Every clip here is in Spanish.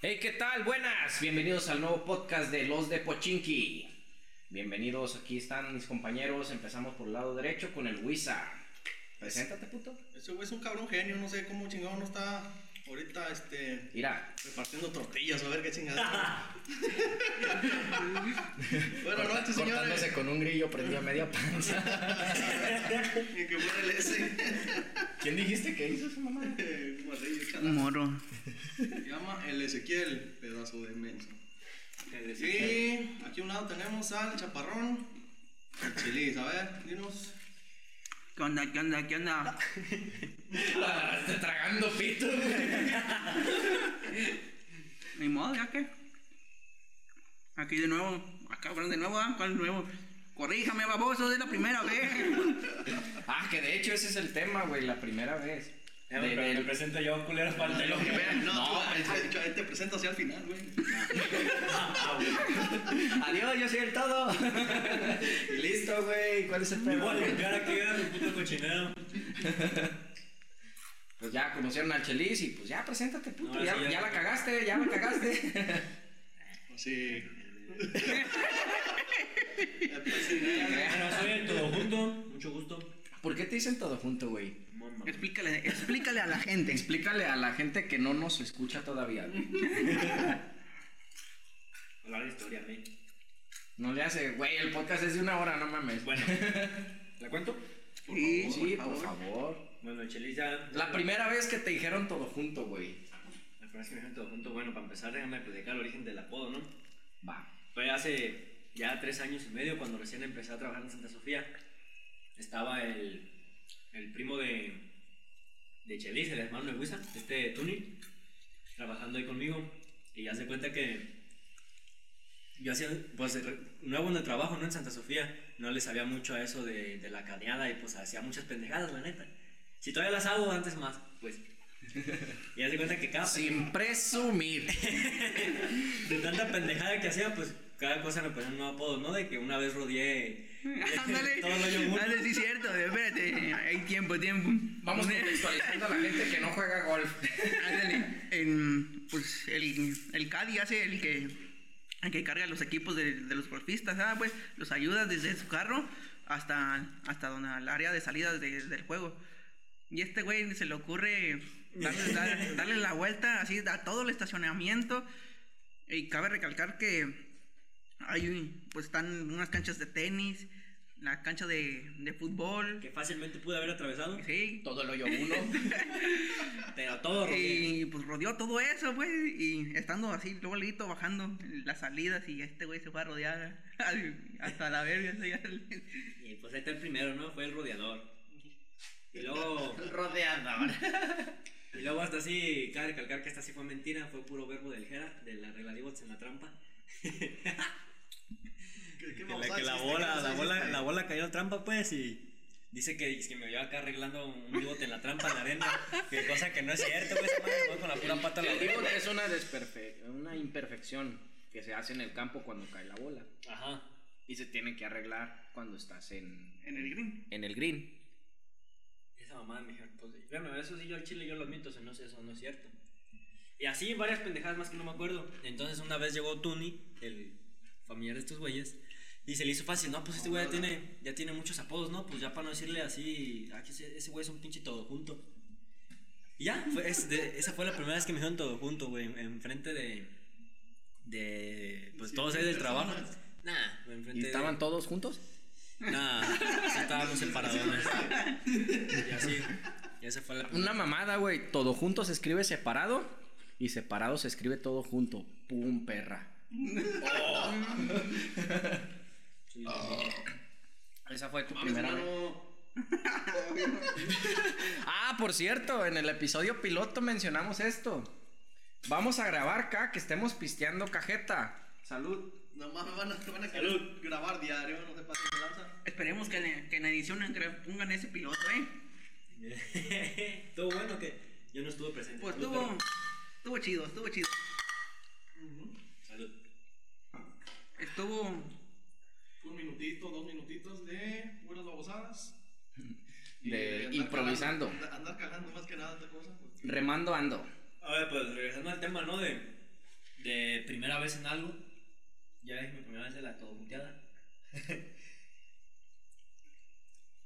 Hey, ¿qué tal? Buenas. Bienvenidos al nuevo podcast de Los de Pochinki. Bienvenidos, aquí están mis compañeros. Empezamos por el lado derecho con el Wisa. Preséntate, puto. Ese güey es un cabrón genio, no sé cómo chingado no está ahorita, este, Mira, repartiendo tortillas, a ver qué chingada. Buenas corta- noches, cortándose señores. con un grillo prendió a media panza. Y que fuera el ese. ¿Quién dijiste que hizo esa mamá? Eh, Morrillo, Un moro. Se llama el Ezequiel, pedazo de menso. Sí, aquí a un lado tenemos al chaparrón. El chilis, a ver, dinos. ¿Qué onda? ¿Qué onda? ¿Qué onda? Ah, está tragando pito. Ni modo, ya que. Aquí de nuevo. Acá, de nuevo, ¿ah? ¿Cuál de nuevo? Corríjame, baboso, es la primera vez. Ah, que de hecho ese es el tema, güey, la primera vez. Ya me, del- me presento yo, culero, para el No, telón. no. te, te- te presento así al final, güey. Adiós, yo soy el todo. y listo, güey. ¿Cuál es el Me voy a limpiar aquí, mi puto cochinero. Pues ya conocieron al Chelis y pues ya, preséntate, puto. No, ya, sí, ya. ya la cagaste, ya la cagaste. Sí. Pues sí, Bueno, soy el todo junto, mucho gusto. ¿Por qué te dicen todo junto, güey? Explícale, explícale a la gente. Explícale a la gente que no nos escucha todavía. güey. Hablar de historia, me. No le hace, güey, el podcast es de una hora, no mames. Bueno, ¿la cuento? Sí, sí, por por favor. favor. Bueno, el Chelis ya. La primera vez que te dijeron todo junto, güey. La primera vez que me dijeron todo junto, bueno, para empezar, déjame platicar el origen del apodo, ¿no? Va. Fue hace ya tres años y medio cuando recién empecé a trabajar en Santa Sofía. Estaba el, el primo de, de Chelis, el hermano de Wisa, este Tuni, trabajando ahí conmigo. Y ya se cuenta que yo hacía, pues, nuevo en el trabajo, ¿no? En Santa Sofía, no le sabía mucho a eso de, de la caneada y pues hacía muchas pendejadas, la neta. Si todavía las hago, antes más, pues. Y ya se cuenta que cada Sin presumir. de tanta pendejada que hacía, pues cada cosa me ponía un nuevo apodo, ¿no? De que una vez rodeé Ándale, todo el ándale, sí, cierto. Espérate, hay tiempo, tiempo. Vamos contextualizando a la gente que no juega golf. Ándale, en, pues el, el Cadi hace el que, el que carga los equipos de, de los golfistas, ah, pues los ayuda desde su carro hasta, hasta donde, al área de salida de- del juego. Y este güey se le ocurre darle, dar- darle la vuelta así a todo el estacionamiento. Y cabe recalcar que hay, pues están unas canchas de tenis, la cancha de, de fútbol. Que fácilmente pude haber atravesado, Sí, Todo el hoyo uno. pero todo rodeé. Y pues rodeó todo eso, güey. Y estando así, luego leíto bajando las salidas. Y este güey se fue a rodear al- hasta la verga. Y pues ahí está el primero, ¿no? Fue el rodeador. Y luego, Rodeador. y luego hasta así, cabe recalcar que esta sí fue mentira, fue puro verbo del Jera, de la regla de bots en la trampa. ¿Qué, qué Que la, que la hiciste? bola, ¿Qué la bola, la bola cayó trampa, pues, y dice que, que me vio acá arreglando un bigote en la trampa en la arena. Que cosa que no es cierto, pues, con la pura pata la es una, desperfe- una imperfección que se hace en el campo cuando cae la bola. Ajá. Y se tiene que arreglar cuando estás en, en el green. en el green. Esa mamá me dijeron, pues, bueno, eso sí, yo al chile yo lo admito, eso no, es- eso no es cierto. Y así varias pendejadas más que no me acuerdo. Entonces una vez llegó Tuni, el familiar de estos güeyes, y se le hizo fácil, no, pues este güey ya tiene, ya tiene muchos apodos, ¿no? Pues ya para no decirle así, aquí ese, ese güey es un pinche todo junto. Y ya, fue, es de- esa fue la primera vez que me dijeron todo junto, güey, enfrente de, de, pues todos ahí del trabajo. Nah, enfrente ¿Y de- estaban todos juntos? Nah, sí estábamos separadones. Y así, y esa fue la Una mamada, güey. Todo junto se escribe separado y separado se escribe todo junto. Pum, perra. Sí, Esa fue tu Mames, primera vez. Ah, por cierto, en el episodio piloto mencionamos esto. Vamos a grabar acá que estemos pisteando cajeta. Salud. Nomás me van a, me van a Salud. grabar diario, no se pasen de lanza. Esperemos que, en- que en edición pongan ese piloto, ¿eh? Estuvo bueno que yo no estuve presente. Pues estuvo, pero- estuvo chido, estuvo chido. Salud. Estuvo. Un minutito, dos minutitos de puras babosadas. De andar improvisando. cagando, andar- cagando más que nada esta cosa. pues. Remando ando. A ver, pues regresando al tema, ¿no? De de primera vez en algo. Ya es mi primera vez de la todo muteada.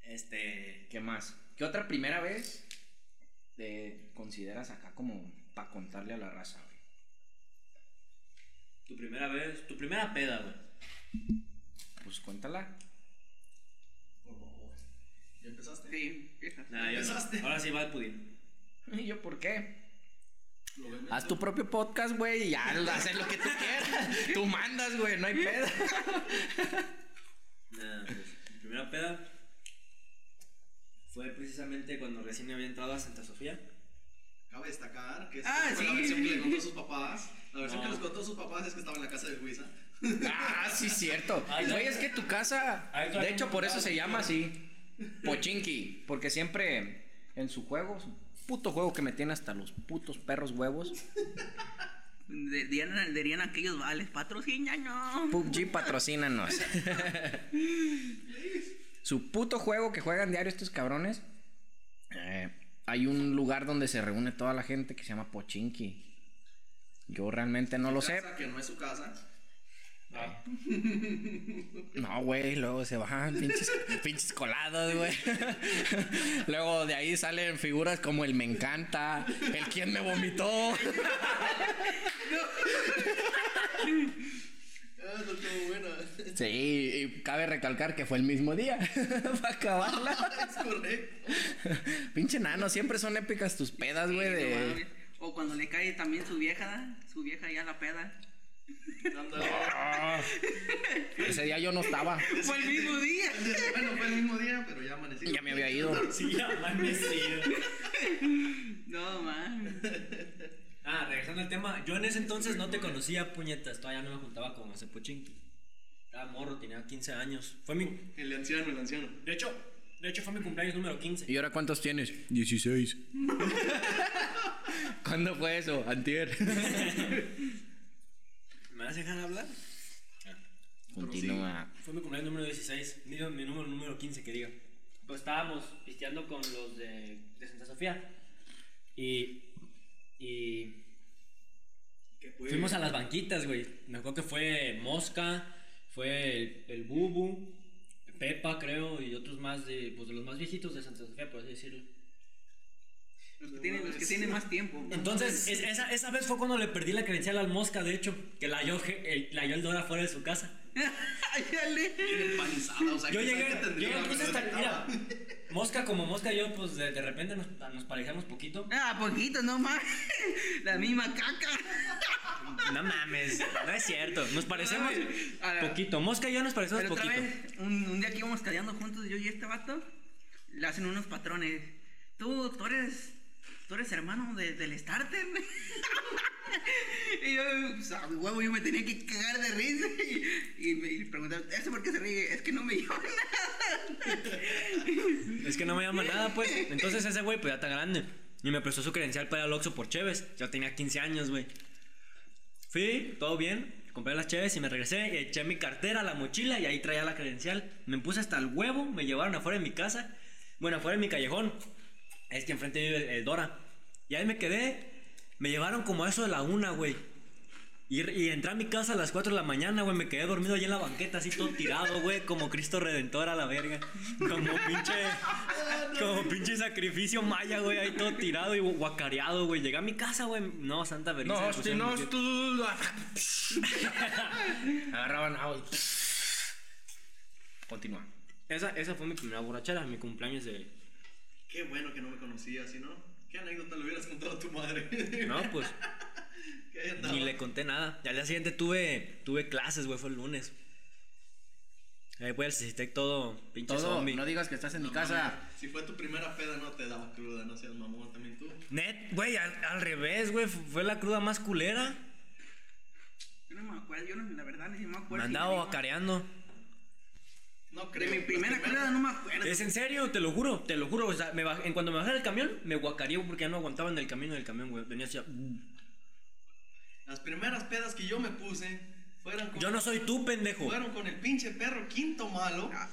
este. ¿Qué más? ¿Qué otra primera vez te consideras acá como para contarle a la raza, güey? Tu primera vez, tu primera peda, güey. Pues cuéntala. Por favor. ¿Ya empezaste? Sí, vieja. Nah, no. Empezaste. Ahora sí va el pudín. ¿Y yo por qué? Haz tu propio podcast, güey, y ya haces lo que tú quieras. Tú mandas, güey, no hay pedo. Nah, pues, mi primera peda fue precisamente cuando recién había entrado a Santa Sofía. Cabe destacar que Ah, esta fue sí. la versión que le contó a sus papás. La versión No. que les contó a sus papás es que estaba en la casa de Luisa. Ah, sí, cierto. Ay, Güey, es que tu casa, de hecho, por eso se llama así. Pochinki. Porque siempre en su juego, su puto juego que me tiene hasta los putos perros huevos. De- Dirían, dirían aquellos vales, patrocínanos. PUBG patrocínanos. Su puto juego que juegan diario estos cabrones. eh, hay un lugar donde se reúne toda la gente que se llama Pochinki. Yo realmente no lo sé. Que no es su casa. Ah, No, güey, luego se bajan pinches, pinches colados, güey. Luego de ahí salen figuras como el me encanta, el quien me vomitó. Ah. Sí, y cabe recalcar que fue el mismo día para acabarla. es correcto. Pinche nano, siempre son épicas tus pedas, güey, No de... O cuando le cae también su vieja, su vieja ya la peda. Ah, ese día yo no estaba. Fue el mismo día. Bueno, fue el mismo día, pero ya amanecí. Ya me había ido. sí, amanecido. No mames. Ah, regresando al tema, yo en ese entonces no te conocía, puñetas, todavía no me juntaba con ese pochinki. Era morro, tenía 15 años. Fue mi. El anciano, el anciano. De hecho, de hecho fue mi cumpleaños número 15. ¿Y ahora cuántos tienes? 16. ¿Cuándo fue eso? Antier. ¿Me vas a dejar hablar? Continúa. Fue mi cumpleaños número 16, mi, mi número número 15 que diga. Pues estábamos pisteando con los de, de Santa Sofía. Y. Y. Fuimos a las banquitas, güey. Me acuerdo que fue Mosca, fue el, el Bubu, Pepa, creo, y otros más de, pues, de los más viejitos de Santa Sofía, por así decirlo. Los que tienen, los que tienen más tiempo. Entonces, es- esa, esa vez fue cuando le perdí la credencial al Mosca, de hecho, que la halló, el, la halló el Dora fuera de su casa. Ay, dale. Empanizada, o sea, Yo que llegué, sabe que tendría yo me puse hasta, mira, Mosca como Mosca, yo pues de, de repente nos, nos parejamos poquito. Ah, poquito, no mames. La misma caca. No mames, no es cierto, nos parecemos A poquito. Mosca y yo nos parecemos Pero otra poquito. vez, un, un día que íbamos cadeando juntos, yo y este vato, le hacen unos patrones. Tú, tú eres, tú eres hermano de- del starter. y yo, pues, a huevo, yo me tenía que cagar de risa. Y, y me y preguntaba, ¿eso por qué se ríe? Es que no me llama nada. Es que no me llama nada, pues. Entonces ese güey, pues ya está grande. Y me prestó su credencial para al Oxxo por Cheves. Yo tenía 15 años, güey. Fui, todo bien. Compré las Cheves y me regresé. Y eché mi cartera, la mochila y ahí traía la credencial. Me puse hasta el huevo. Me llevaron afuera de mi casa. Bueno, afuera de mi callejón. Es que enfrente vive el, el Dora. Y ahí me quedé. Me llevaron como a eso de la una, güey. Y, y entré a mi casa a las 4 de la mañana, güey. Me quedé dormido allí en la banqueta, así todo tirado, güey. Como Cristo Redentor a la verga. Como pinche. Como pinche sacrificio maya, güey. Ahí todo tirado y guacareado, güey. Llegué a mi casa, güey. No, Santa Verisa. me pusieron no, tú. Agarraban agua y. Continúa. Esa, esa fue mi primera borrachera, mi cumpleaños de. Qué bueno que no me conocías, ¿sí no? ¿Qué anécdota le hubieras contado a tu madre? No, pues. Ni le conté nada. Y al día siguiente tuve, tuve clases, güey. Fue el lunes. Ahí pues necesité todo pinche Todo, zombie. no digas que estás en mi casa. Si fue tu primera peda, no te daba cruda, no seas mamón también tú. Net, güey, al, al revés, güey. Fue la cruda más culera. Yo no me acuerdo, yo no, la verdad ni me acuerdo. Me si andaba digo- No De creo. mi primera cruda no me acuerdo. Es en serio, te lo juro, te lo juro. O sea, me baj- en cuando me bajé del camión, me guacareé porque ya no aguantaba en el camino del camión, güey. Venía así. a- Las primeras pedas que yo me puse fueron con, Yo no soy tú, pendejo. fueron con el pinche perro quinto malo. Ah,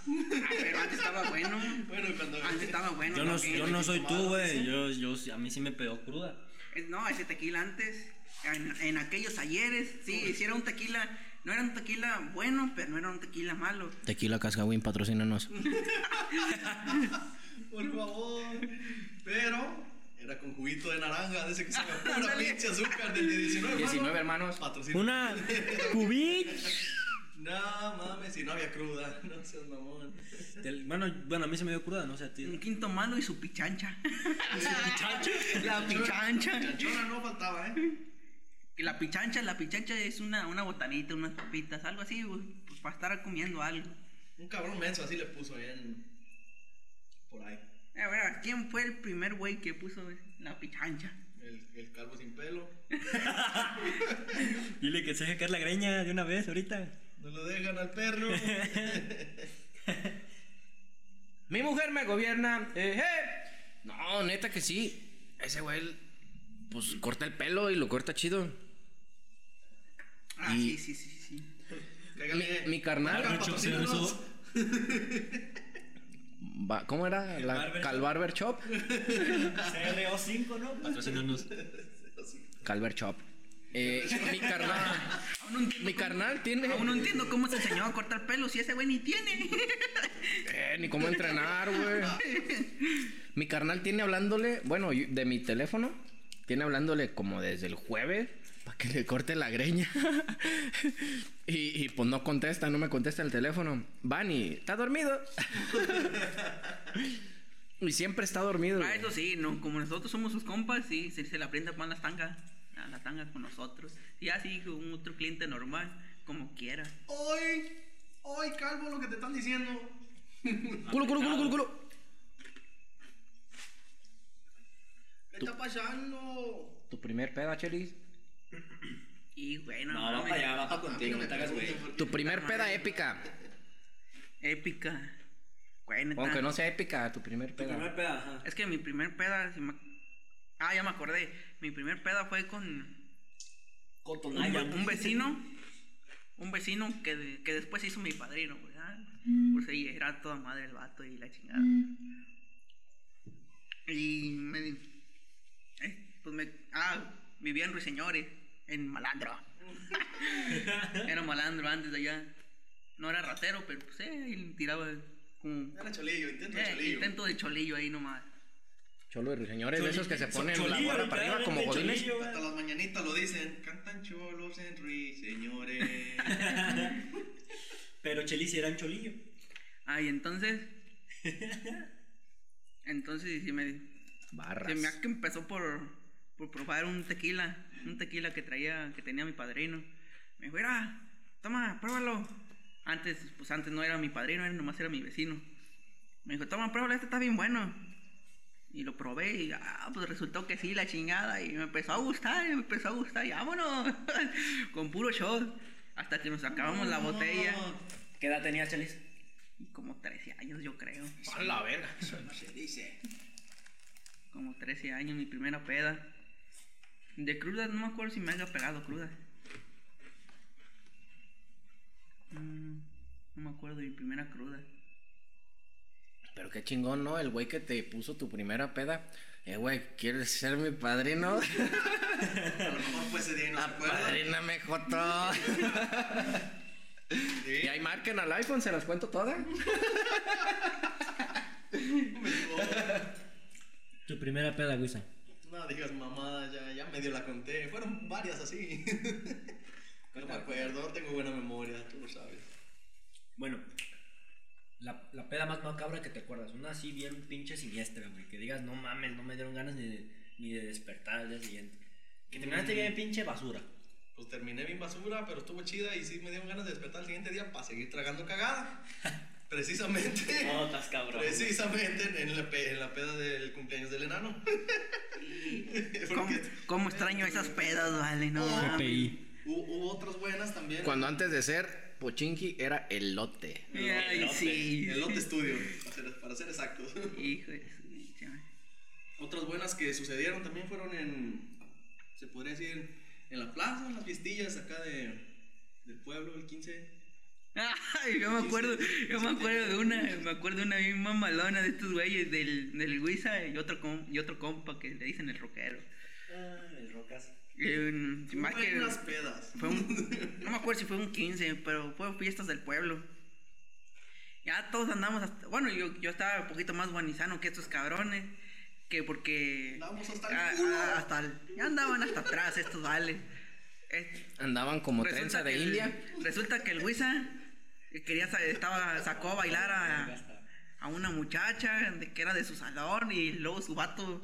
pero antes estaba bueno. Bueno, cuando. Antes estaba bueno. Yo no, también. yo no soy tú, güey. Yo, yo, a mí sí me pegó cruda. No, ese tequila antes. En, en aquellos ayeres, sí, sí era un tequila, no era un tequila bueno, pero no era un tequila malo. Tequila Cascawin, patrocínanos. Por favor. Pero era con juguito de naranja, de ese que sabe pura Ándale. pinche azúcar del de 19. 19 hermanos. Patrocina. Una cubit. No mames, si no había cruda. No seas mamón. Del- bueno, bueno, a mí se me dio cruda, no sé a ti. Un quinto malo y su pichancha. La pichancha. Chanchona no faltaba, ¿eh? Que La pichancha, la pichancha es una, una botanita, unas papitas, algo así, güey, pues para estar comiendo algo. Un cabrón menso así le puso ahí en. Por ahí. A ver, ¿quién fue el primer güey que puso la pichancha? El, el calvo sin pelo. Dile que se deje caer la greña de una vez ahorita. No lo dejan al perro. Mi mujer me gobierna. Eh, eh. No, neta que sí. Ese güey, pues corta el pelo y lo corta chido. Ah, Y- sí, sí, sí, sí. Mi, carnal. ¿Cómo era? La Barber Calbarber Shop. CRO5, ¿no? Calver Shop. Eh, mi carnal. Aún no entiendo Mi cómo- carnal tiene. Aún no entiendo cómo se enseñó a cortar pelo si ese güey ni tiene. Eh, ni cómo entrenar, güey. Mi carnal tiene hablándole, bueno, de mi teléfono, tiene hablándole como desde el jueves que le corte la greña. y, y, pues no contesta, no me contesta el teléfono. Vani, ¿está dormido? y siempre está dormido. Ah, eso sí, no, como nosotros somos sus compas, sí, se, se le aprende a poner las tangas, a las tangas con nosotros. Y así con otro cliente normal, como quiera. Hoy, hoy, calvo, lo que te están diciendo. Culo, culo, culo, culo, culo. ¿Qué está pasando? Tu primer peda, Chelis. Y bueno, No, va mames, para allá, va para A mí contigo, no te hagas güey. por Tu primer peda épica. épica. Güey, neta. Aunque no sea épica, tu primer Tu peda. primer peda, ajá. Es que mi primer peda, si me- ah, ya me acordé. Mi primer peda fue con un, Cotonaya. un vecino, un vecino que, de- que después hizo mi padrino, ¿verdad? Pues ahí era toda madre el vato y la chingada. Y me, di- eh, pues me, ah, vivía en Ruiseñores, en Malandro. era malandro antes de allá. No era ratero, pero pues eh, y tiraba como Era cholillo, intento de eh, cholillo. intento de cholillo ahí nomás. Cholo de señores, de esos que se Cholillo, ponen la cholillo, gorra para arriba como godines. Hasta las mañanitas lo dicen. Cantan cholos en Ruiz, señores. Pero Chelis era un cholillo. Ah, y entonces. entonces sí me. Barras. Se me hace que empezó por, por probar un tequila. Un tequila que traía, que tenía mi padrino. Me dijo, mira, toma, pruébalo. Antes, pues antes no era mi padrino, era, nomás era mi vecino. Me dijo, toma, pruébalo, este está bien bueno. Y lo probé y ah, pues resultó que sí, la chingada. Y me empezó a gustar, y me empezó a gustar. Y vámonos, con puro shot. Hasta que nos acabamos la botella. ¿Qué edad tenía Chelis? Como 13 años, yo creo. A la verga. Se dice. Como 13 años, mi primera peda. De cruda, no me acuerdo si me haya pegado cruda. Mm, no me acuerdo de mi primera cruda. Pero qué chingón, ¿no? El güey que te puso tu primera peda. Eh, güey, ¿quieres ser mi padrino? A lo mejor fue ese día y no se acuerda. Padríname, Joto. Sí. Y ahí marquen al iPhone, se las cuento todas. Tu primera peda, Guisa. No digas mamada, ya, ya medio la conté. Fueron varias así. No me acuerdo, no tengo buena memoria, tú lo sabes. Bueno, la, la peda más macabra que te acuerdas. Una así bien pinche siniestra, güey. Que digas, no mames, no me dieron ganas ni de, ni de despertar al día siguiente. Que terminaste bien pinche basura. Pues terminé bien basura, pero estuvo chida y sí me dieron ganas de despertar el siguiente día para seguir tragando cagada. Precisamente. No, estás cabrón. Precisamente en la, en la peda del cumpleaños del enano. ¿Cómo, cómo extraño esas pedas, vale? No. GPI. hubo, hubo otras buenas también. Cuando antes de ser Pochinki era elote. Ay, Elote. sí. El Lote Studio, para ser, para ser exactos. Hijo de. Otras buenas que sucedieron también fueron en, se podría decir, en la plaza, en las fiestillas acá de, del pueblo, el 15. Ay, yo me acuerdo, yo me acuerdo de una, me acuerdo de una bien mamalona de estos güeyes del, del Luisa y otro, com- y otro compa que le dicen el rockero. Ah, el rocas. Eh, más que- Buenas pedas. fue un, no me acuerdo si fue un 15, pero fue fiestas del pueblo. Ya todos andamos hasta, bueno, yo, yo estaba un poquito más guanizano que estos cabrones, que porque Andamos hasta el culo. hasta el- ya andaban hasta atrás estos vales. Eh, Andaban como resulta trenza de el- India. resulta que el Wisa quería estaba sacó a bailar a, a una muchacha de, que era de su salón y luego su vato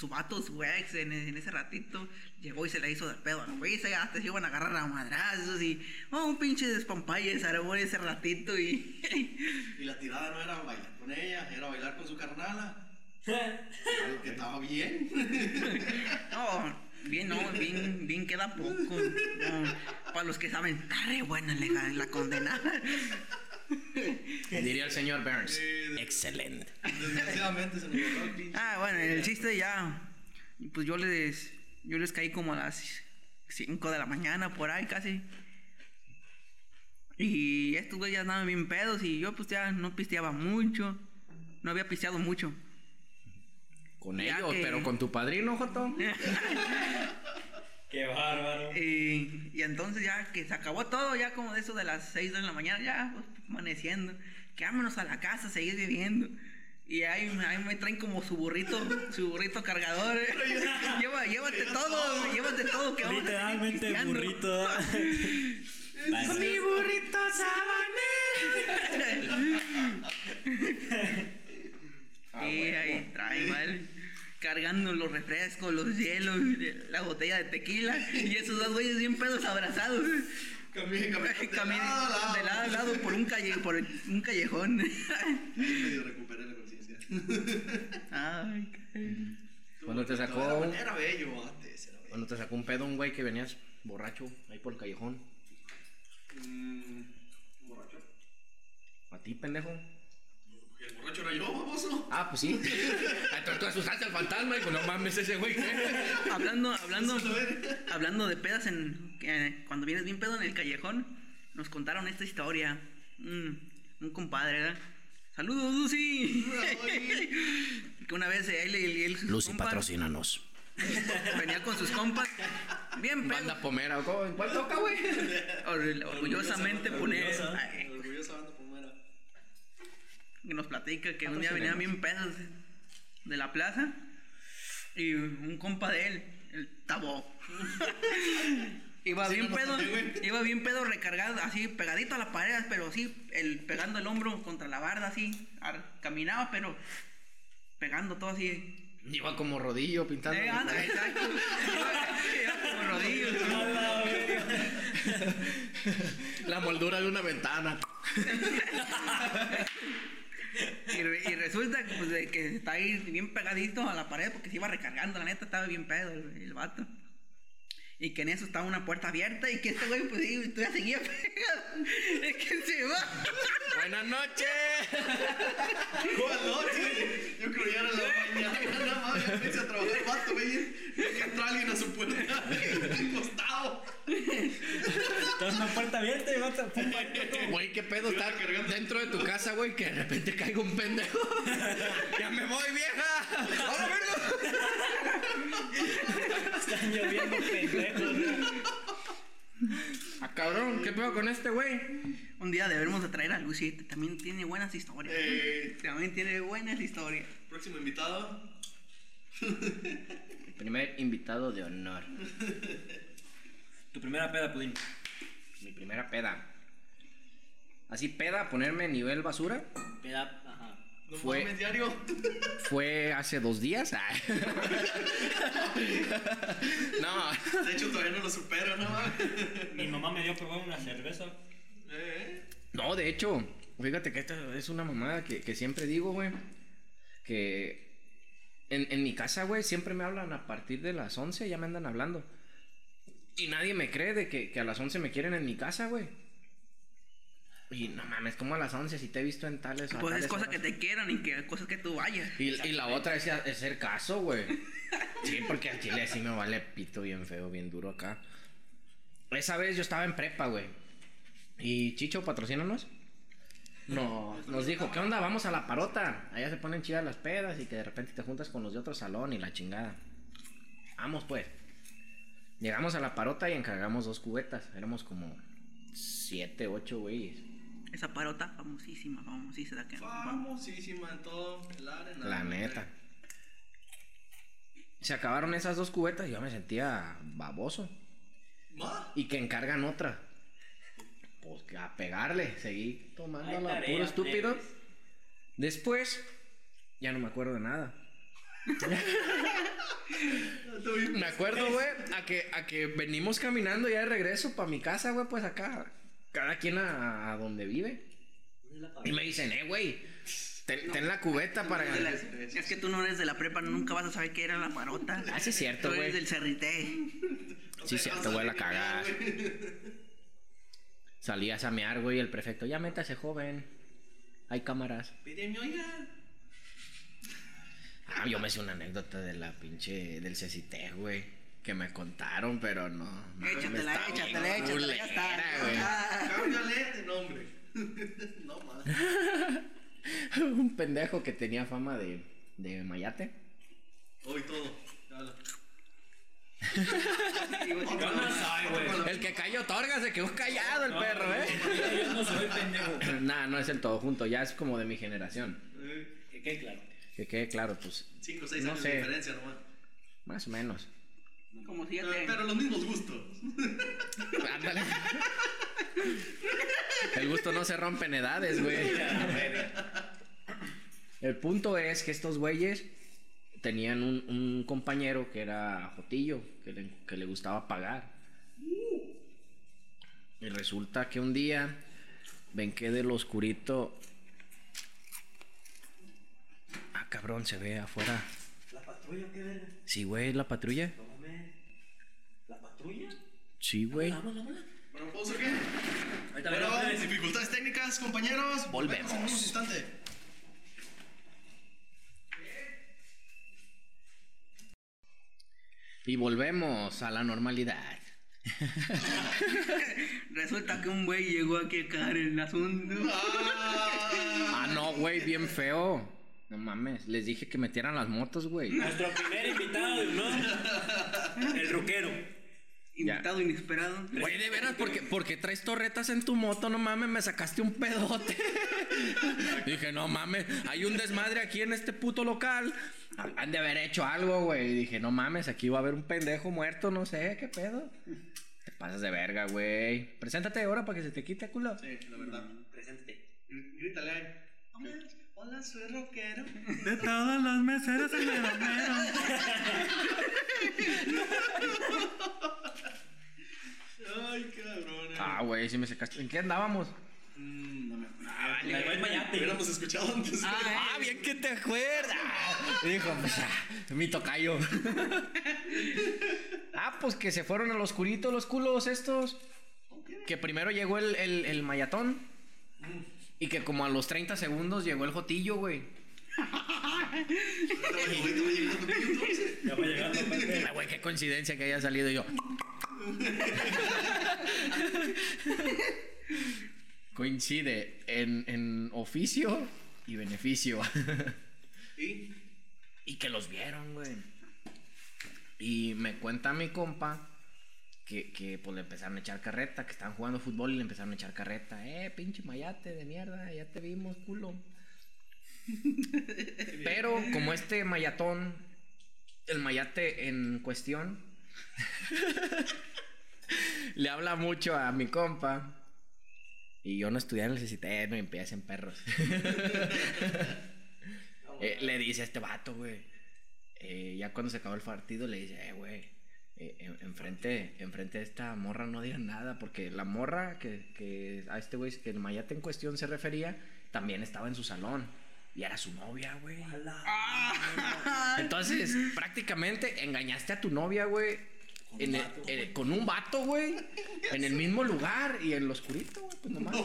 su vato, su ex en, en ese ratito llegó y se la hizo del pedo al Wisa y hasta se iban a agarrar a madrazos y oh, un pinche despampalle se armó ese ratito y Y la tirada no era bailar con ella, era bailar con su carnala. Algo que estaba bien. no bien no bien bien queda poco no, para los que saben está re buena la, la condenada Diría el señor Burns. Sí. Excelente. Desgraciadamente se nos borró el pinche. Ah, bueno, el chiste ya. Pues yo les. Yo les caí como a las 5 de la mañana, por ahí casi. Y estos güeyes ya andaban bien pedos y yo pues ya no pisteaba mucho. No había pisteado mucho. Con Ya ellos, que- pero con tu padrino, Joto. Qué bárbaro. Y, y entonces ya que se acabó todo, ya como de eso de las 6 de la mañana, ya pues, amaneciendo. Que vámonos a la casa a seguir viviendo. Y ahí, ahí me traen como su burrito, su burrito cargador. eh. Lleva, llévate todo, llévate todo que vamos a Literalmente pisteando. burrito. Mi burrito Sí, ahí trae, ¿vale? Cargando los refrescos, los hielos, la botella de tequila. Y esos dos güeyes bien pedos abrazados. Camine, camine. De lado a lado. de lado a lado por un, calle, por un callejón. Ahí medio recuperé la conciencia. Ay, qué- Cuando te sacó- era bello antes, era bello. Cuando te sacó un pedo un güey que venías borracho ahí por el callejón. Mm, ¿Borracho? A ti, pendejo. El borracho era yo, baboso. Ah, pues sí. Ay, tú, tú asustaste al fantasma y pues no mames ese güey. Hablando, hablando, hablando de pedas en que cuando vienes bien pedo en el callejón, nos contaron esta historia. Mm, un compadre, ¿verdad? Saludos, Lucy. que una vez él y él, sus Lucy, compas, patrocínanos. venía con sus compas, bien pedo. Banda pomera, ¿o cómo? ¿En cuál toca, güey? Or- orgullosamente poner Orgullosa. Orgullosa banda pomera. Que nos platica que un día venían bien pedos de, la plaza y un compa de él, el Tabo. iba bien pedo, iba bien pedo recargado, así pegadito a la pared, pero así, el, pegando el hombro contra la barda, así, ar- caminaba, pero pegando todo así. Iba como rodillo pintando. Eh, anda, exacto. Iba, iba como rodillos. La moldura de una ventana. Y, re- y resulta que, pues, de que está ahí bien pegadito a la pared porque se iba recargando, la neta estaba bien pedo el, el vato. Y que en eso estaba una puerta abierta y que este güey pues sí, todavía seguía pegado. Es que se va. Buenas noches. ¿Cuál noche? Yo creo que ya era la mañana, nada más. Ya empecé a trabajar el vato, güey. Que entró alguien a su puerta. Estás una puerta abierta y vas a Güey, qué pedo está dentro de tu casa, güey, que de repente caiga un pendejo. ya me voy, vieja. ¡Hola, verga! Están lloviendo pendejos. Ah, cabrón, ¿qué pedo con este güey? Un día debemos de traer a Lucy, también tiene buenas historias. Eh. También tiene buenas historias. Próximo invitado. Primer invitado de honor. Tu primera peda, Pudín. Mi primera peda. Así peda, ponerme nivel basura. Peda, ajá. No Fue- mames, diario. Fue hace dos días. Ah. no. De hecho, todavía no lo supero, ¿no? Mi mamá me dio a probar una cerveza. Eh, No, de hecho, fíjate que esta es una mamada que, que siempre digo, güey. Que en, en mi casa, güey, siempre me hablan a partir de las 11, ya me andan hablando. Y nadie me cree de que, que a las 11 me quieren en mi casa, güey. Y no mames, como a las 11 si te he visto en tales. Pues es cosa horas? que te quieran y que cosas que tú vayas. Y, y la otra es hacer caso, güey. Sí, porque al chile sí me vale pito bien feo, bien duro acá. Esa vez yo estaba en prepa, güey. Y Chicho, patrocínanos. No, nos dijo, ¿qué onda? Vamos a la parota. Allá se ponen chidas las pedas y que de repente te juntas con los de otro salón y la chingada. Vamos, pues. Llegamos a la parota y encargamos dos cubetas. Éramos como siete, ocho güeyes. Esa parota famosísima, famosísima. Que, Famosísima en todo el área. La neta. Se acabaron esas dos cubetas y yo me sentía baboso. ¿Ma? Y que encargan otra. Pues que a pegarle. Seguí tomando Hay la tarea, puro estúpido. plebes. Después, ya no me acuerdo de nada. Me acuerdo, güey, a que, a que venimos caminando ya de regreso para mi casa, güey, pues acá. Cada quien a, a donde vive. Y me dicen, eh, güey, ten, ten la cubeta para. De la- es que tú no eres de la prepa, nunca vas a saber qué era la parota. Ah, sí es cierto, Tú eres güey. del cerrité. Sí, es cierto, güey, la cagás. Salí a samear, güey, el prefecto. Ya métase, joven. Hay cámaras. Pídeme, oiga. Ah, yo me sé una anécdota de la pinche. del CCT, güey. Que me contaron, pero no. no, Échatela, échatela, échatela, ya está. Ah. Cámbiale de nombre. no más. Un pendejo que tenía fama de, de mayate. Hoy todo. Yo no soy, güey. El que cayó otorga se quedó callado el perro, ¿eh? Yo, yo no soy pendejo. Nah, no es el todo junto, ya es como de mi generación. Eh, Que quede claro. Que quede claro, pues, Cinco o seis No años sé. de diferencia nomás. más o menos. Como si ya Pero, pero los mismos gustos. Ándale. El gusto no se rompe en edades, güey. El punto es que estos güeyes tenían un, un compañero que era Jotillo, que le, que le gustaba pagar. Y resulta que un día ven que del oscurito. Ah, cabrón, se ve afuera. ¿La patrulla qué verga? Sí, güey, la patrulla. No mames. ¿La patrulla? Sí, güey. Vamos, vamos. Bueno, ¿pausa qué? Ahorita Bueno, dificultades técnicas, compañeros. Volvemos. en un instante. Y volvemos a la normalidad. Resulta que un güey llegó aquí a cagar en el asunto. Ah, no, güey, bien feo. No mames, les dije que metieran las motos, güey. Nuestro primer invitado de honor. El ruquero. Invitado inesperado. Güey, de veras, porque, porque traes torretas en tu moto, no mames, me sacaste un pedote. dije, no mames, hay un desmadre aquí en este puto local. Han de haber hecho algo, güey. Y dije, no mames, aquí va a haber un pendejo muerto, no sé, qué pedo. Te pasas de verga, güey. Preséntate ahora para que se te quite, culo. Sí, la verdad. Preséntate. Grítale. Hola, soy rockero. De todos los meseros el meronero. Ay, cabrón. Ah, güey, sí me sacaste. ¿En qué andábamos? Mm, no me Me voy mayate. Hubiéramos escuchado antes. Ah, bien que te acuerdas. Dijo, pues, ah, mi tocayo. ah, pues que se fueron al oscurito los culos estos. Que primero llegó el, el, el mayatón. Y que como a los 30 segundos llegó el jotillo, güey. Ya va llegando. Ah, güey, qué coincidencia que haya salido yo. Coincide en, en oficio y beneficio. Y Y que los vieron, güey. Y me cuenta mi compa que, que pues le empezaron a echar carreta, que estaban jugando fútbol y le empezaron a echar carreta. Eh, pinche mayate de mierda, ya te vimos, culo. Pero como este mayatón, el mayate en cuestión, le habla mucho a mi compa. Y yo no estudié en el CCT, no empecé en perros. Eh, le dice a este vato, güey. eh, ya cuando se acabó el partido, le dice, eh, güey. Eh, en- enfrente, enfrente de esta morra no digan nada, porque la morra que, que a este güey, que el mayate en cuestión se refería, también estaba en su salón. Y era su novia, güey. Entonces, prácticamente engañaste a tu novia, güey. en el- eh, con un vato, güey. En el mismo lugar y en lo oscurito, güey. Pues nomás.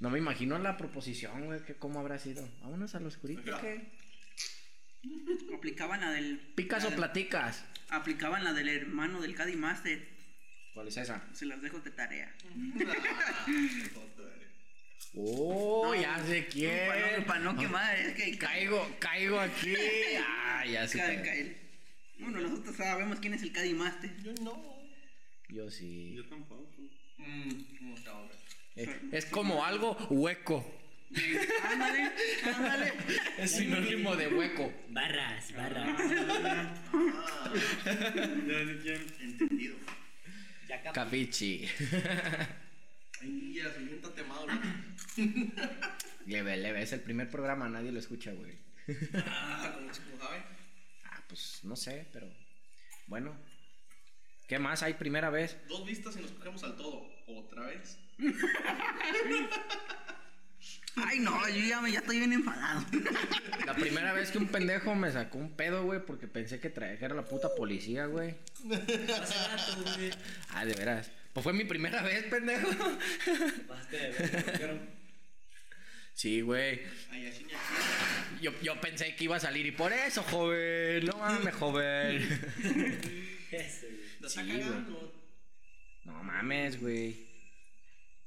No me imagino la proposición, güey, que cómo habrá sido. Vámonos al oscurito, ¿qué? Aplicaban la del. ¿Picas la o del- platicas? Aplicaban la del hermano del Caddy Master. ¿Cuál es esa? Se las dejo de tarea. Oh, ya sé quién. Para no, pa' no quemar, es que Caigo, caigo aquí. Ah, ya sé. Cae. Bueno, nosotros sabemos quién es el Caddy Master. Yo no. Yo sí. Yo tampoco. Mmm, no está ahora. Es, es como algo hueco. Ándale, ándale. Es sinónimo de hueco. Barras, barras. Entendido. Ya. Capichi. Ay, ya, siéntate maduro. leve, leve. Es el primer programa, nadie lo escucha, güey. Ah, como como sabe. Ah, pues no sé, pero. Bueno. ¿Qué más hay primera vez? Dos vistas y nos cogemos al todo. ¿Otra vez? Ay, no, yo ya, me- ya estoy bien enfadado. La primera vez que un pendejo me sacó un pedo, güey, porque pensé que trajera la puta policía, güey. Hace rato, güey. Ah, de veras. Pues fue mi primera vez, pendejo. Sí, güey. Ay, así ni aquí. Yo, yo pensé que iba a salir y por eso, joven. No mames, joven. Ese, güey. Te Sí, güey. No mames, güey.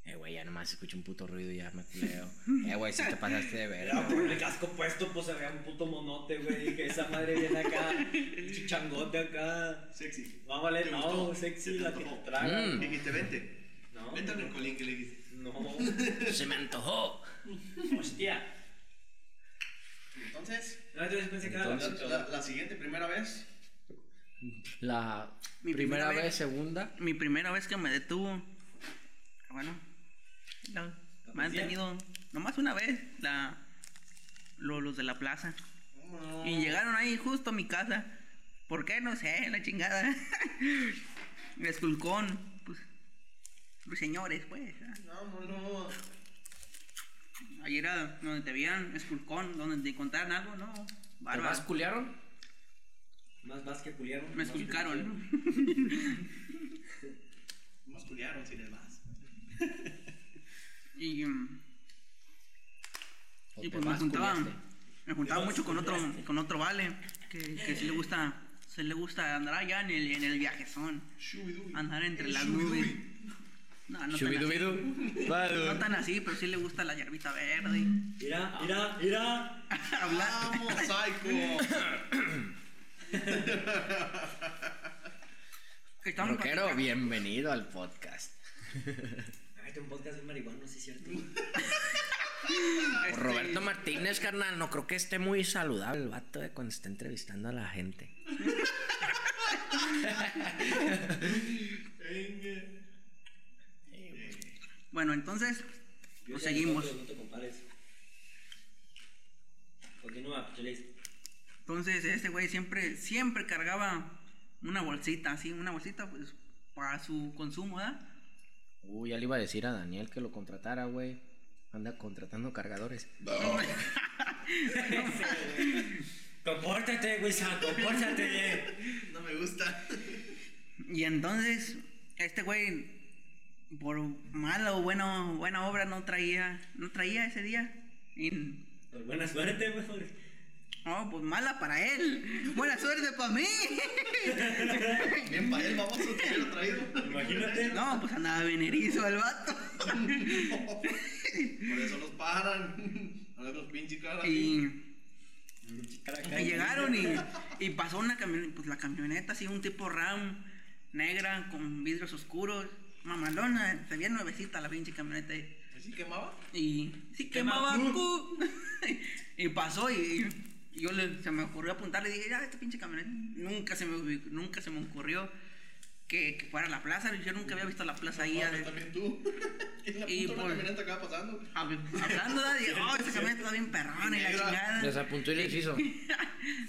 Eh, güey, ya nomás escucho un puto ruido y ya me culeo. Eh, güey, si te pasaste de ver. Por el casco puesto, pues se veía un puto monote, güey. Que esa madre viene acá. Un chichangote acá. Sexy. No, vale, ¿Te no, gustó? sexy, ¿Se te la que te traga. Mm. Dijiste, vente. No, Vente al colín que le dijiste. no. Se me antojó. Hostia. Entonces, No, entonces pensé que era Entonces, la la, la siguiente, primera vez. La Mi primera, primera vez, vez. segunda. Mi primera vez que me detuvo. Bueno, la- me han tenido nomás una vez la, lo- los de la plaza. No. Y llegaron ahí justo a mi casa. ¿Por qué? No sé, la chingada. Esculcón, pues. Los señores, pues. ah. Vámonos. Ahí era donde te veían, esculcón, donde te contaran algo, ¿no? ¿Te Bárbaro. vas culiaron? Más vas que culiaron. Me más esculcaron. Masculiaron sin el más. Y, mm, ¿O y pues me juntaba, me juntaba mucho con otro, con otro vale, que, que sí le gusta, se le gusta andar allá en el, en el viajezón, andar entre las nubes. No, no tan, así, Shubidubidu. no tan así, pero sí le gusta la hierbita verde. Mira, mira, mira. Hablar. Vamos, psycho. Rockero, bienvenido al podcast. Un podcast de marihuana, sí es cierto. Este, Roberto Martínez, carnal, no creo que esté muy saludable el vato de cuando está entrevistando a la gente. Bueno, entonces, pues seguimos. No te compares. Continúa, Chelis. Entonces, este güey siempre, siempre cargaba una bolsita, así, una bolsita, pues, para su consumo, ¿verdad? Uy, ya le iba a decir a Daniel que lo contratara, güey. Anda contratando cargadores. Compórtate, güey, compórtate. No me gusta. Y entonces, este güey, por mala o buena, buena obra, no traía, no traía ese día. Y, Pues buena suerte, güey. No, pues mala para él. Buena suerte para mí. Bien para él, vamos a traído. Imagínate. No, pues andaba bien erizo el vato. Por eso nos paran. A ver los pinches caras. Y, y llegaron y, y pasó una camioneta, pues la camioneta así, un tipo RAM negra con vidrios oscuros, mamalona, se veía nuevecita la pinche camioneta. ¿Así quemaba? Y sí Quema quemaba y pasó y, y yo le, se me ocurrió apuntarle y dije, ya, esta pinche camioneta. Nunca se me, nunca se me ocurrió que, que fuera a la plaza. Yo nunca había visto la plaza ahí. No, de- también tú. ¿Quién la Y por- una camioneta acaba pasando? hab- hablando de, dije, oh, esa camioneta está bien perrona y la Negra. chingada. Les apuntó y les hizo.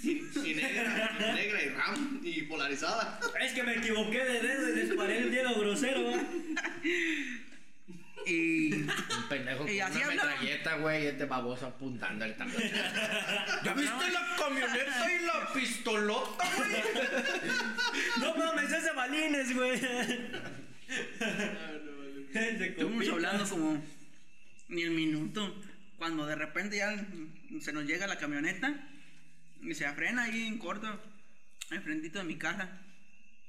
Y negra, y negra y ram y polarizada. Es que me equivoqué de dedo y les paré el dedo grosero. Y Un pendejo con Y así una hablaba. metralleta, güey, y este baboso apuntando al tambor. ¿Ya viste la camioneta y la pistolota, güey? No mames, ese balines, güey. Estuvimos hablando como ni el minuto. Cuando de repente ya se nos llega la camioneta y se frena ahí en corto, enfrentito de mi casa.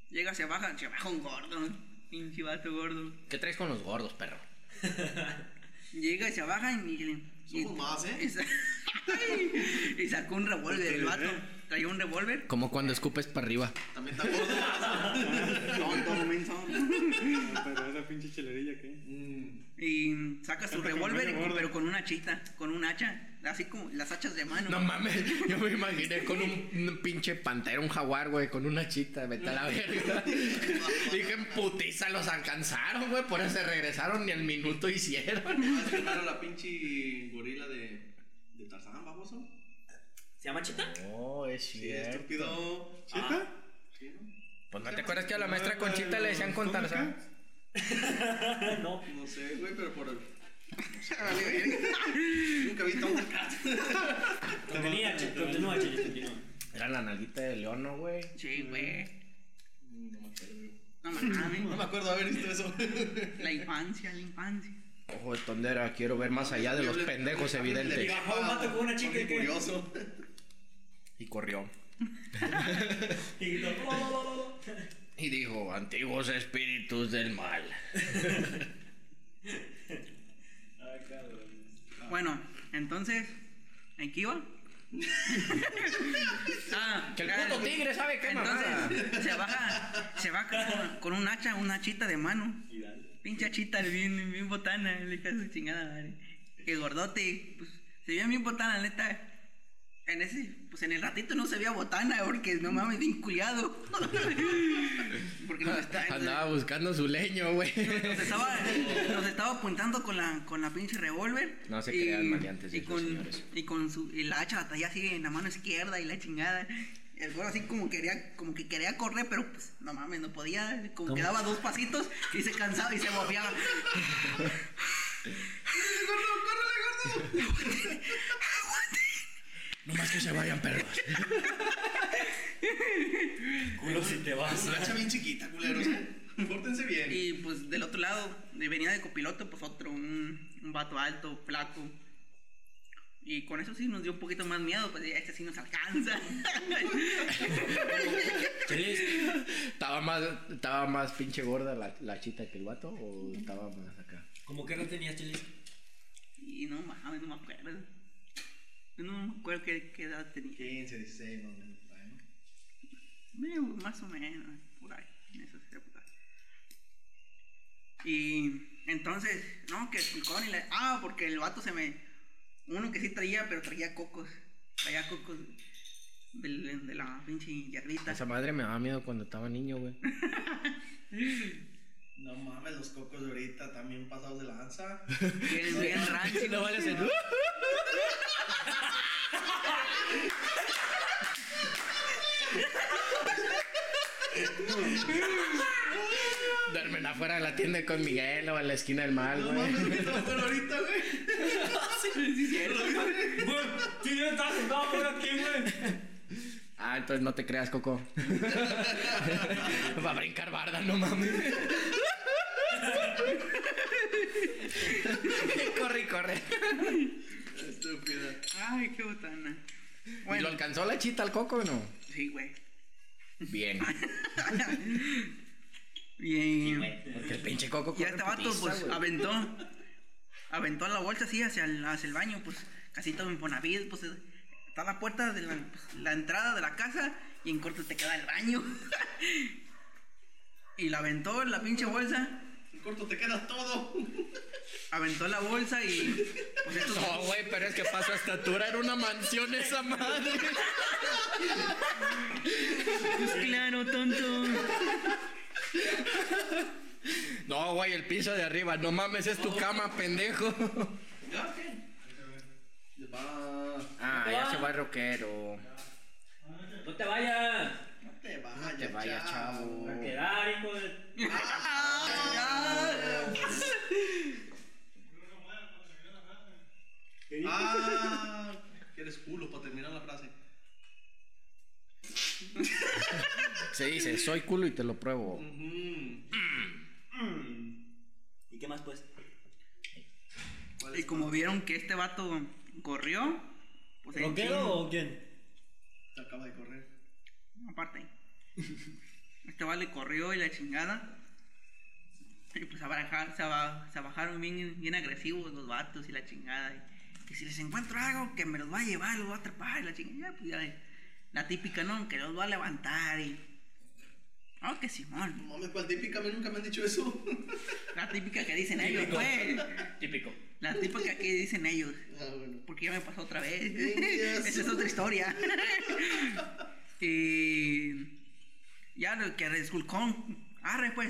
Llega, se baja, se baja un gordo, pinche vato gordo. ¿Qué traes con los gordos, perro? Llega y se baja y. y- Somos más, ¿eh? Y, sa- y sacó un revólver el vato. traía un revólver. Como cuando escupes para arriba. También está gordo. Tonto, menso. Pero esa pinche chelerilla, ¿qué? Mm, Y saca su revólver, pero con una chita, con un hacha. Así como las hachas de mano. No mames, yo me imaginé con un, un pinche pantera, un jaguar, güey, con una chita, vete a la verga. Dije, en putiza los alcanzaron, güey, por eso se regresaron, ni el minuto hicieron. ah, claro, la pinche gorila de, de Tarzán, baboso. ¿Se llama Chita? Oh, es Sí, estúpido. ¿Chita? Sí, ¿no? Pues no te acuerdas que a la maestra Conchita le decían con Tarzán. no. No sé, güey, pero por el. Nunca vi tantas caras. Continúa, Chita, continúa, Chita, continúa. Era la nalguita de león, ¿no, güey? Sí, güey. Mm, No me acuerdo. No mames. No me acuerdo haber visto eso. La infancia, la infancia. Ojo de tondera, quiero ver más allá de los pendejos Y evidentes. bajó un vato con una chica y que- curioso. Y corrió. Y gritó, "Oh, "Lo, lo, lo, lo". Y dijo, antiguos espíritus del mal. Bueno, entonces, ¿en qué iba? ah, Que el puto tigre sabe qué mamada. Entonces, se baja, se baja con, con un hacha, una hachita de mano. Pinche hachita bien, bien botana, le cae su chingada madre. Que gordote, pues, se veía bien botana, la neta. En ese, pues en el ratito no se veía botana, porque no mames, bien culiado. porque nos, está- Andaba buscando su leño, güey. nos estaba, nos estaba apuntando con la, con la pinche revólver. No se Y- crean maleantes y con, señores. y con su, y la hacha la traía así en la mano izquierda y la chingada. El güey así como quería, como que quería correr, pero pues no mames, no podía. Como que daba dos pasitos y se cansaba y se movía. No más que se vayan, perros. Culo si te vas. Una hacha bien chiquita, culeros. Pórtense bien. Y pues del otro lado, venía de copiloto, pues otro, un, un vato alto, flaco. Y con eso sí nos dio un poquito más miedo, pues este sí nos alcanza. Chelis, ¿Estaba más, estaba más pinche gorda la, la chita que el vato o estaba más acá? ¿cómo que no tenías, Chelis? y no mames, no me acuerdo. No me acuerdo qué, qué edad tenía. 15, 16, no, no, no. Eh, más o menos, por ahí, en esas épocas. Y entonces, no, que el picón y la... Ah, porque el vato se me... Uno que sí traía, pero traía cocos. Traía cocos de la pinche hierbita. Esa madre me daba miedo cuando estaba niño, güey. No mames, los cocos de ahorita también pasados de lanza. Bien, bien rancio. No vale hacer- La tienda con Miguel o en la esquina del mal, No güey. mames, ¿qué te va a hacer ahorita, güey? Güey, si yo estaba sentado por aquí, güey. Ah, entonces no te creas, Coco. Va a brincar barda, no mames. corre, y corre. Estúpida. Ay, qué botana. ¿Y lo Bueno, alcanzó la chita al Coco o no? sí, güey. Bien. Y, Porque el pinche Coco y este vato, putiza, pues, aventó. Aventó la bolsa así hacia el, hacia el baño, pues, casi todo en Infonavit, pues, está la puerta de la, pues, la entrada de la casa y en corto te queda el baño. y la aventó en la pinche bolsa, En corto te queda todo. aventó la bolsa y, pues, estos, No, güey, pero es que para su estatura era una mansión esa madre. pues, claro, tonto. No, güey, el piso de arriba. No mames, es tu cama, pendejo. ¿Ya qué? Les va. Ah, ya se va el rockero. No te vayas. No te vayas, te vayas, chavo. A quedar, hijo de. Ah, quieres culo para terminar la frase. Se dice, soy culo y te lo pruebo. ¿Y qué más, pues? ¿Cuál Y como vieron que este vato corrió, pues ¿Roquero o quién? Se acaba de correr. aparte. Este vale corrió y la chingada. Y pues a bajar, se, aba- se bajaron bien, bien agresivos los vatos y la chingada. Y, que si les encuentro algo que me los va a llevar, los va a atrapar y la chingada. Ya, pues ya, La típica, ¿no? Que los va a levantar y. Oh, que Simón. No mames, ¿cuál típica? A mí nunca me han dicho eso. La típica que dicen ellos, pues. Típico. La típica que dicen ellos. Ah, bueno. Porque ya me pasó otra vez. Yes. Esa es otra historia. y. Ya lo que resculcón. Arre, pues.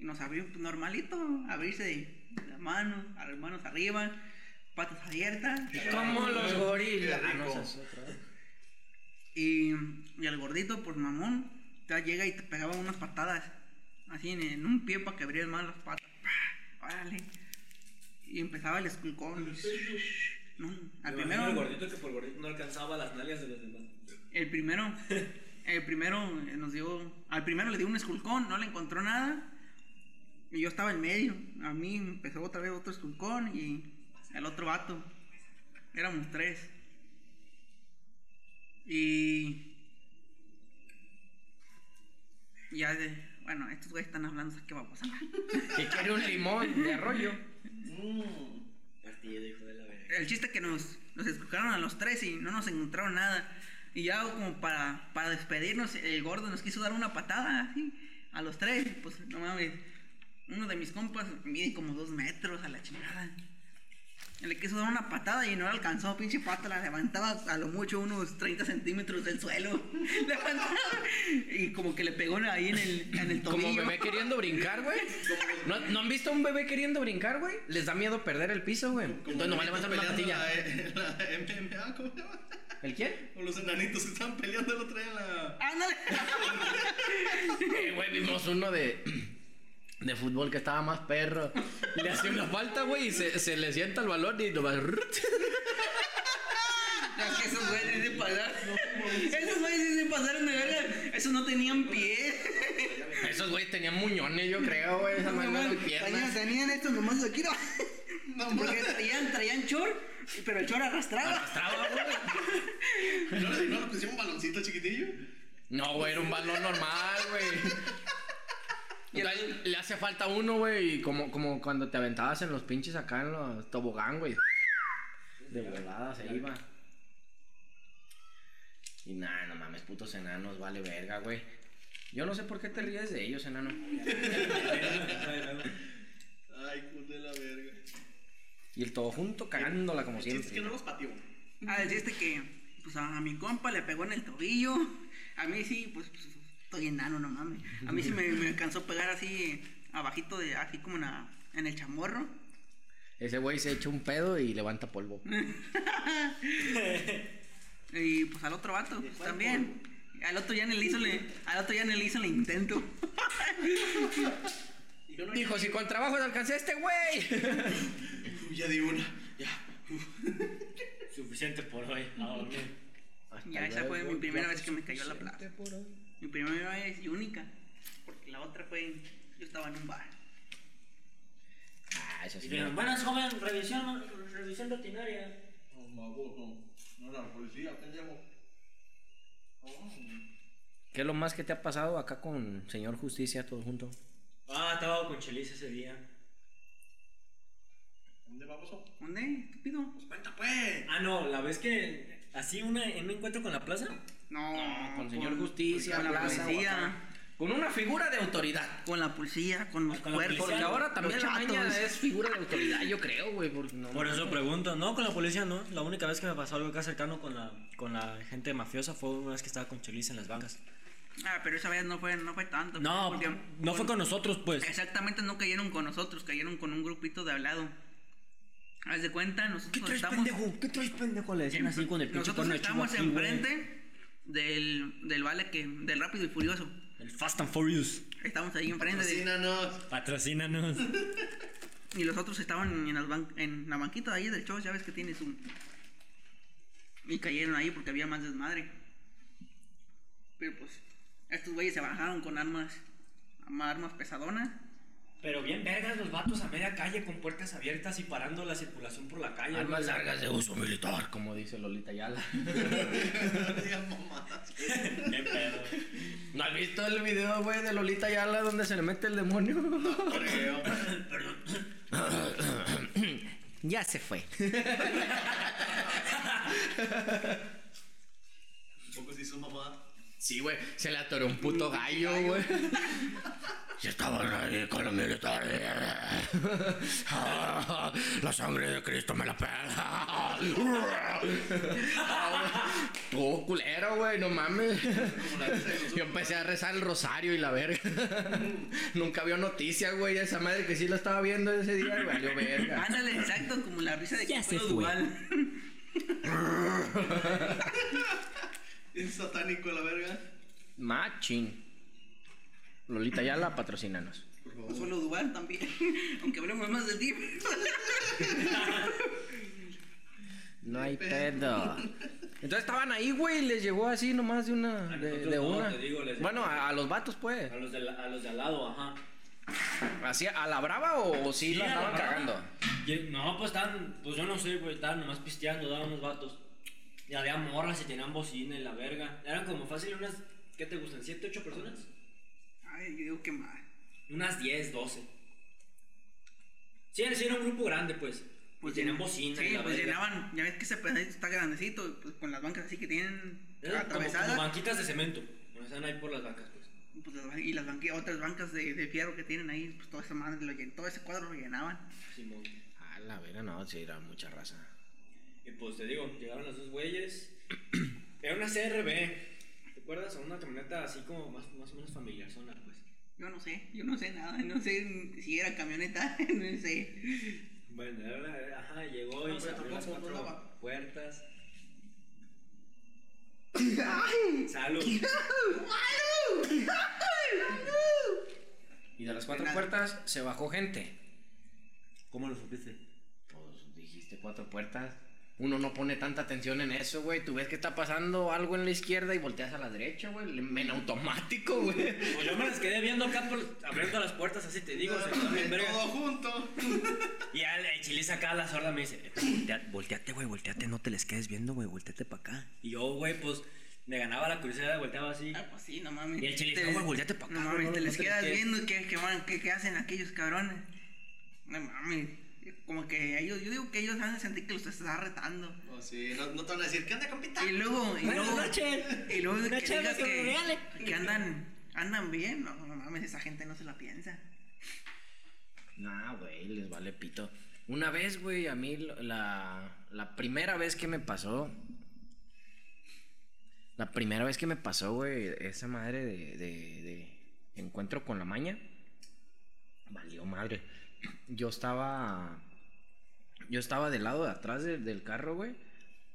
Y nos abrió normalito. Abrirse de las manos, a las manos arriba, patas abiertas. Como los gorilas. Ah, no, rico. esa es otra. Y, y el gordito, pues mamón, ya llega y te pegaba unas patadas. Así en, en un pie para que abrieras más las patas. ¡Pah! Órale. Y empezaba el esculcón. No, al Me primero. El gordito que por gordito no alcanzaba las nalgas de los demás. El primero, el primero eh, nos dio, al primero le dio un esculcón, no le encontró nada. Y yo estaba en medio. A mí empezó otra vez otro esculcón y el otro vato. Éramos tres. Y ya de, bueno, estos güeyes están hablando, ¿qué vamos a hablar? Que quiere un limón de arroyo. Mm. Partido, hijo de la verga. El chiste es que nos, nos escucharon a los tres y no nos encontraron nada. Y ya como para, para despedirnos, el gordo nos quiso dar una patada así, a los tres. Pues no mames, uno de mis compas mide como dos metros a la chingada. Le quiso dar una patada y no la alcanzó, pinche pata, la levantaba a lo mucho unos 30 centímetros del suelo. Levantaba y como que le pegó ahí en el, en el tobillo. Como bebé queriendo brincar, güey. ¿No, ¿No han visto a un bebé queriendo brincar, güey? Les da miedo perder el piso, güey. Entonces nomás levantan una patilla. La, la MMA, ¿cómo se llama? ¿El quién? O los enanitos que estaban peleando el otro día en la. ¡Ándale! Eh, güey, vimos uno de, de fútbol que estaba más perro. Le hacía una falta, güey, y se, se le sienta el balón y nomás... Es que esos güeyes se pasaron. Esos güeyes se pasaron de verga. Esos no tenían pie. Esos güeyes tenían muñones, yo creo, güey. Esa no Tenían, piernas. tenían estos nomás aquí, ¿no? Porque traían, traían chor, pero el chor arrastraba. Arrastraba, güey. ¿No no le pusimos un baloncito chiquitillo? No, güey, era un balón normal, güey. Le hace falta uno, güey, como, como cuando te aventabas en los pinches acá en los tobogán, güey. De volada se iba. Y nada, no mames, putos enanos, vale verga, güey. Yo no sé por qué te ríes de ellos, enano. Ay, puta de la verga. Y el todo junto cagándola como El chiste es siempre. que no los pateó. Ah, el chiste que, pues a, mi compa le pegó en el tobillo. A mí sí, pues, pues, estoy enano, no mames. A mí sí me, me alcanzó a pegar así, abajito de, así como en, la- en el chamorro. Ese güey se echa un pedo y levanta polvo. Y pues al otro vato, pues también. Al otro ya ni le hizo, le, al otro ya ni le hizo el intento. No Dijo, si con trabajo te alcancé a este güey. Ya di una. Ya. Uf. Suficiente por hoy. A dormir. Ya esa fue mi primera vez que me cayó la plaza. Mi primera vez y única. Porque la otra fue, yo estaba en un bar. Ah, eso Y sí. dijeron, buenas joven, revisión, revisión rutinaria. No, baboso. No era la policía, pendejo. Oh. ¿Qué es lo más que te ha pasado acá con señor Justicia todo junto? Ah, estaba con Chelis ese día. ¿Dónde baboso? ¿Dónde? Estúpido. Pues cuenta, pues. Ah, no, la vez que así una, en un encuentro con la plaza. No, con señor Justicia, con la plaza, policía. Con una figura de autoridad. Con la policía, con los con cuerpos. Porque ahora también los la maña es figura de autoridad, yo creo, güey. no- Por eso pregunto, no, con la policía no. La única vez que me pasó algo acá cercano con la, con la gente mafiosa fue una vez que estaba con Chelis en las bancas. Ah, pero esa vez no fue, no fue tanto. No, porque- no fue con nosotros, pues. Exactamente, no cayeron con nosotros, cayeron con un grupito de al lado. Haz de cuenta, nosotros estamos, ¿Qué traes, pendejo? Le decían así con el pinche chivo estamos enfrente del, del vale que, del rápido y furioso. El Fast and Furious. Estamos ahí enfrente de, Patrocínanos. Patrocínanos. y los otros estaban en, las ban- en la banquita de ahí del show, ya ves que tienes un... Y cayeron ahí porque había más desmadre. Pero pues, estos güeyes se bajaron con armas, armas pesadonas. Pero bien vergas los vatos a media calle con puertas abiertas y parando la circulación por la calle. Armas güey. largas de uso militar, como dice Lolita Yala. Qué pedo. ¿No has visto el video, güey, de Lolita Yala donde se le mete el demonio? Creo. ya se fue. Un poco Sí, güey, se le atoró un puto gallo, güey. Y estaban ahí con los militares. La sangre de Cristo me la pela. Todo culero, güey, no mames. Yo empecé a rezar el rosario y la verga. Nunca vio noticias, güey, esa madre que sí lo estaba viendo ese día, güey, valió verga. Ándale, exacto, como la risa de Ya que se fue. Es satánico la verga. Machín. Lolita Yala, patrocínanos. Solo Duval también. Aunque hablemos más de ti. No hay pedo. Entonces estaban ahí, güey, y les llegó así nomás de una. A De, nosotros de no, una. te digo, les- bueno, a, a los vatos, pues. A los de, la- a los de al lado, ajá. ¿Así a la brava o, o sí, la la estaban brava. cagando? Y- No, pues estaban, pues yo no sé, güey, estaban nomás pisteando, daban unos vatos. Y había morras y tenían bocina y la verga. Eran como fácil unas, ¿qué te gustan? ¿7, 8 personas? Ay, yo digo que mal. Unas 10, 12. Sí, sí, era un grupo grande, pues. Pues tenían bocina y Sí, la pues verga. llenaban. Ya ves que ese pedacito está grandecito. Pues con las bancas así que tienen como, como atravesadas. banquitas de cemento. O sea, ahí por las bancas, pues. pues, las y las banqui- otras bancas de, de fierro que tienen ahí. Pues toda esa madre, lo todo ese cuadro lo llenaban. Simón. A la vera, no, sí, era mucha raza. Y pues te digo, llegaron los dos güeyes. Era una CRB. ¿Te acuerdas? Una camioneta así como más, más o menos familiar zona, pues. Yo no sé, yo no sé nada. No sé si era camioneta, no sé. Bueno, era la- ajá, llegó y No, se abrió las cuatro volaba. puertas. Salud. Y de las cuatro Nada. puertas se bajó gente. ¿Cómo lo supiste? Pues dijiste cuatro puertas. Uno no pone tanta atención en eso, güey. Tú ves que está pasando algo en la izquierda y volteas a la derecha, güey. En automático, güey. Pues yo me las quedé viendo acá por, abriendo las puertas, así te digo. se. Todo junto. Y ya el chile acá la sorda me dice, "Eh, "Voltea- volteate, güey, volteate, no te les quedes viendo, güey, volteate para acá. Y yo, güey, pues me ganaba la curiosidad, volteaba así. Ah, pues sí, no mames. Y el chile Te dice, les- "No, güey, volteate pa' acá, No mames, no, te no les quedas quedes". viendo qué, qué, van- qué- qué hacen aquellos cabrones. No mames. Como que ellos, yo digo que ellos han de sentir que los estás retando. Oh, sí, no, no te van a decir, ¿qué onda, compita? Y luego, y luego, y luego Una que digas que que, andan, andan bien. No, no mames, esa gente no se la piensa. Nah, güey, les vale pito. Una vez, güey, a mí la, la primera vez que me pasó. La primera vez que me pasó, güey, esa madre de, de, de encuentro con la maña. Valió madre. Yo estaba. Yo estaba del lado de atrás de- del carro, güey.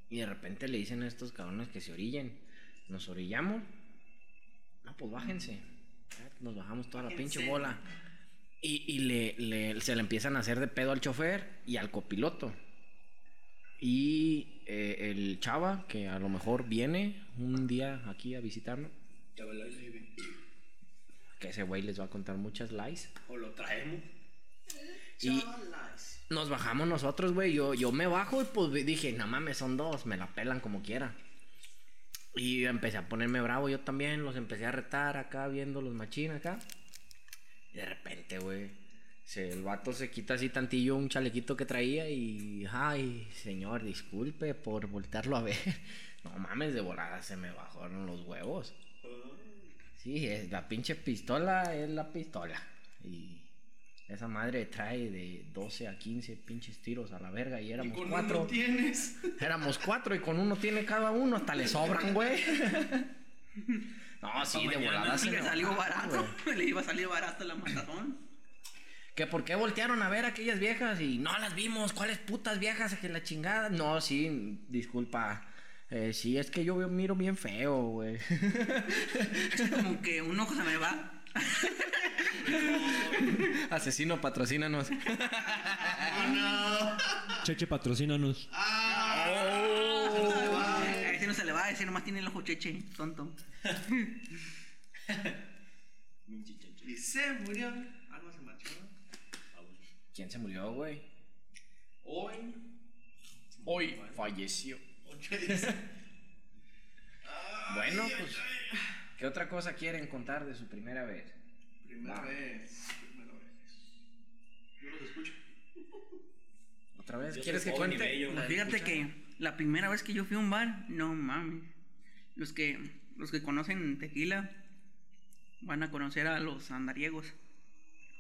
Y de repente le dicen a estos cabrones que se orillen. Nos orillamos. No, pues bájense. Nos bajamos toda la pinche bola. Y, y le, le- se le empiezan a hacer de pedo al chofer y al copiloto. Y eh, el chava, que a lo mejor viene un día aquí a visitarnos, que ese güey les va a contar muchas lies. O lo traemos. Y nos bajamos nosotros, güey. Yo, yo me bajo y pues dije, no mames, son dos, me la pelan como quiera. Y empecé a ponerme bravo yo también, los empecé a retar acá, viendo los machines acá. Y de repente, güey, el vato se quita así tantillo un chalequito que traía y, ay, señor, disculpe por voltearlo a ver. No mames, de volada se me bajaron los huevos. Sí, es, la pinche pistola es la pistola. Y esa madre trae de 12 a 15 pinches tiros a la verga y Y éramos con cuatro. uno tienes. Éramos cuatro y con uno tiene cada uno, hasta le sobran, güey. No, sí, de volada se le salió barato. Le iba a salir barato la matazón. Que por qué voltearon a ver a aquellas viejas y no las vimos, ¿cuáles putas viejas? Que la chingada. No, sí, disculpa. Eh, sí, es que yo miro bien feo, güey. Como que un ojo se me va. Asesino, patrocínanos. ¡Oh, no! Cheche, patrocínanos. A ese no se le va a decir, nomás tiene el ojo cheche, tonto. Y se murió. Algo se marchó. ¿Quién se murió, güey? Hoy. Hoy falleció. Bueno, pues, ¿qué otra cosa quieren contar de su primera vez? Primera vez. Primera vez. Yo los escucho. ¿Otra vez? Yo ¿Quieres que cuente? bello. Pues fíjate que la primera vez que yo fui a un bar, no mames. Los que los que conocen tequila van a conocer a los andariegos.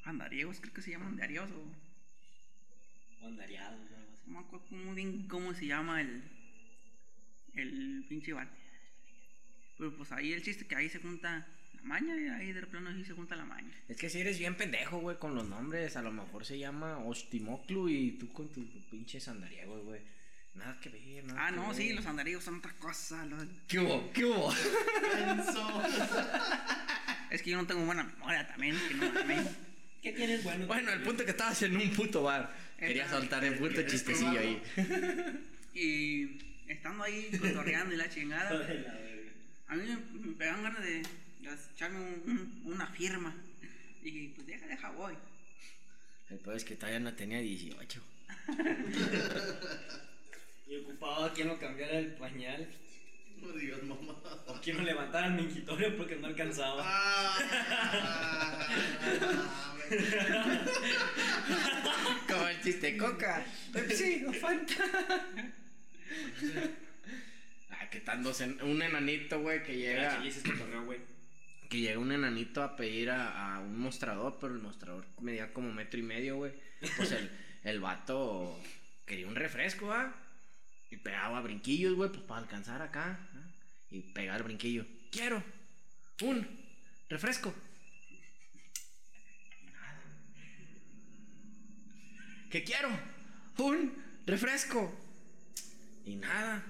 Andariegos, creo que se llaman andariegos o O andariados, o algo así. no me acuerdo muy bien cómo se llama el el pinche bar. Pero pues ahí el chiste que ahí se junta maña y ahí de plano ahí se junta la maña. Es que si eres bien pendejo, güey, con los nombres. A lo mejor se llama Ostimoclu y tú con tus pinches andariegos, güey. Nada que ver, nada Ah, que no, ver. sí, los andariegos son otra cosa. los- ¿Qué hubo? ¿Qué hubo? Es que yo no tengo buena memoria también. que no mames. ¿Qué tienes bueno? Bueno, el punto que estabas en un puto bar. Quería soltar el puto chistecillo ahí. Y estando ahí cotorreando y la chingada, a mí me, me pegan ganas de, de echarme un- un- una firma. Y dije, pues deja, deja, voy. El peor es que todavía no tenía 18. Y ocupaba a quien lo cambiara el pañal. No digas mamá. O quien lo levantara al mingitorio porque no alcanzaba. Ah, Como el chiste coca. Pepsi o Fanta. Ah, que tan dos en- un enanito, güey, que Era llega. chilices este güey. Que llega un enanito a pedir a, a un mostrador, pero el mostrador medía como metro y medio, güey. Pues el, el vato quería un refresco, ¿ah? Y pegaba brinquillos, güey, pues para alcanzar acá. ¿ah? Y pegar brinquillo. Quiero un refresco. Y nada. Que quiero un refresco. Y nada.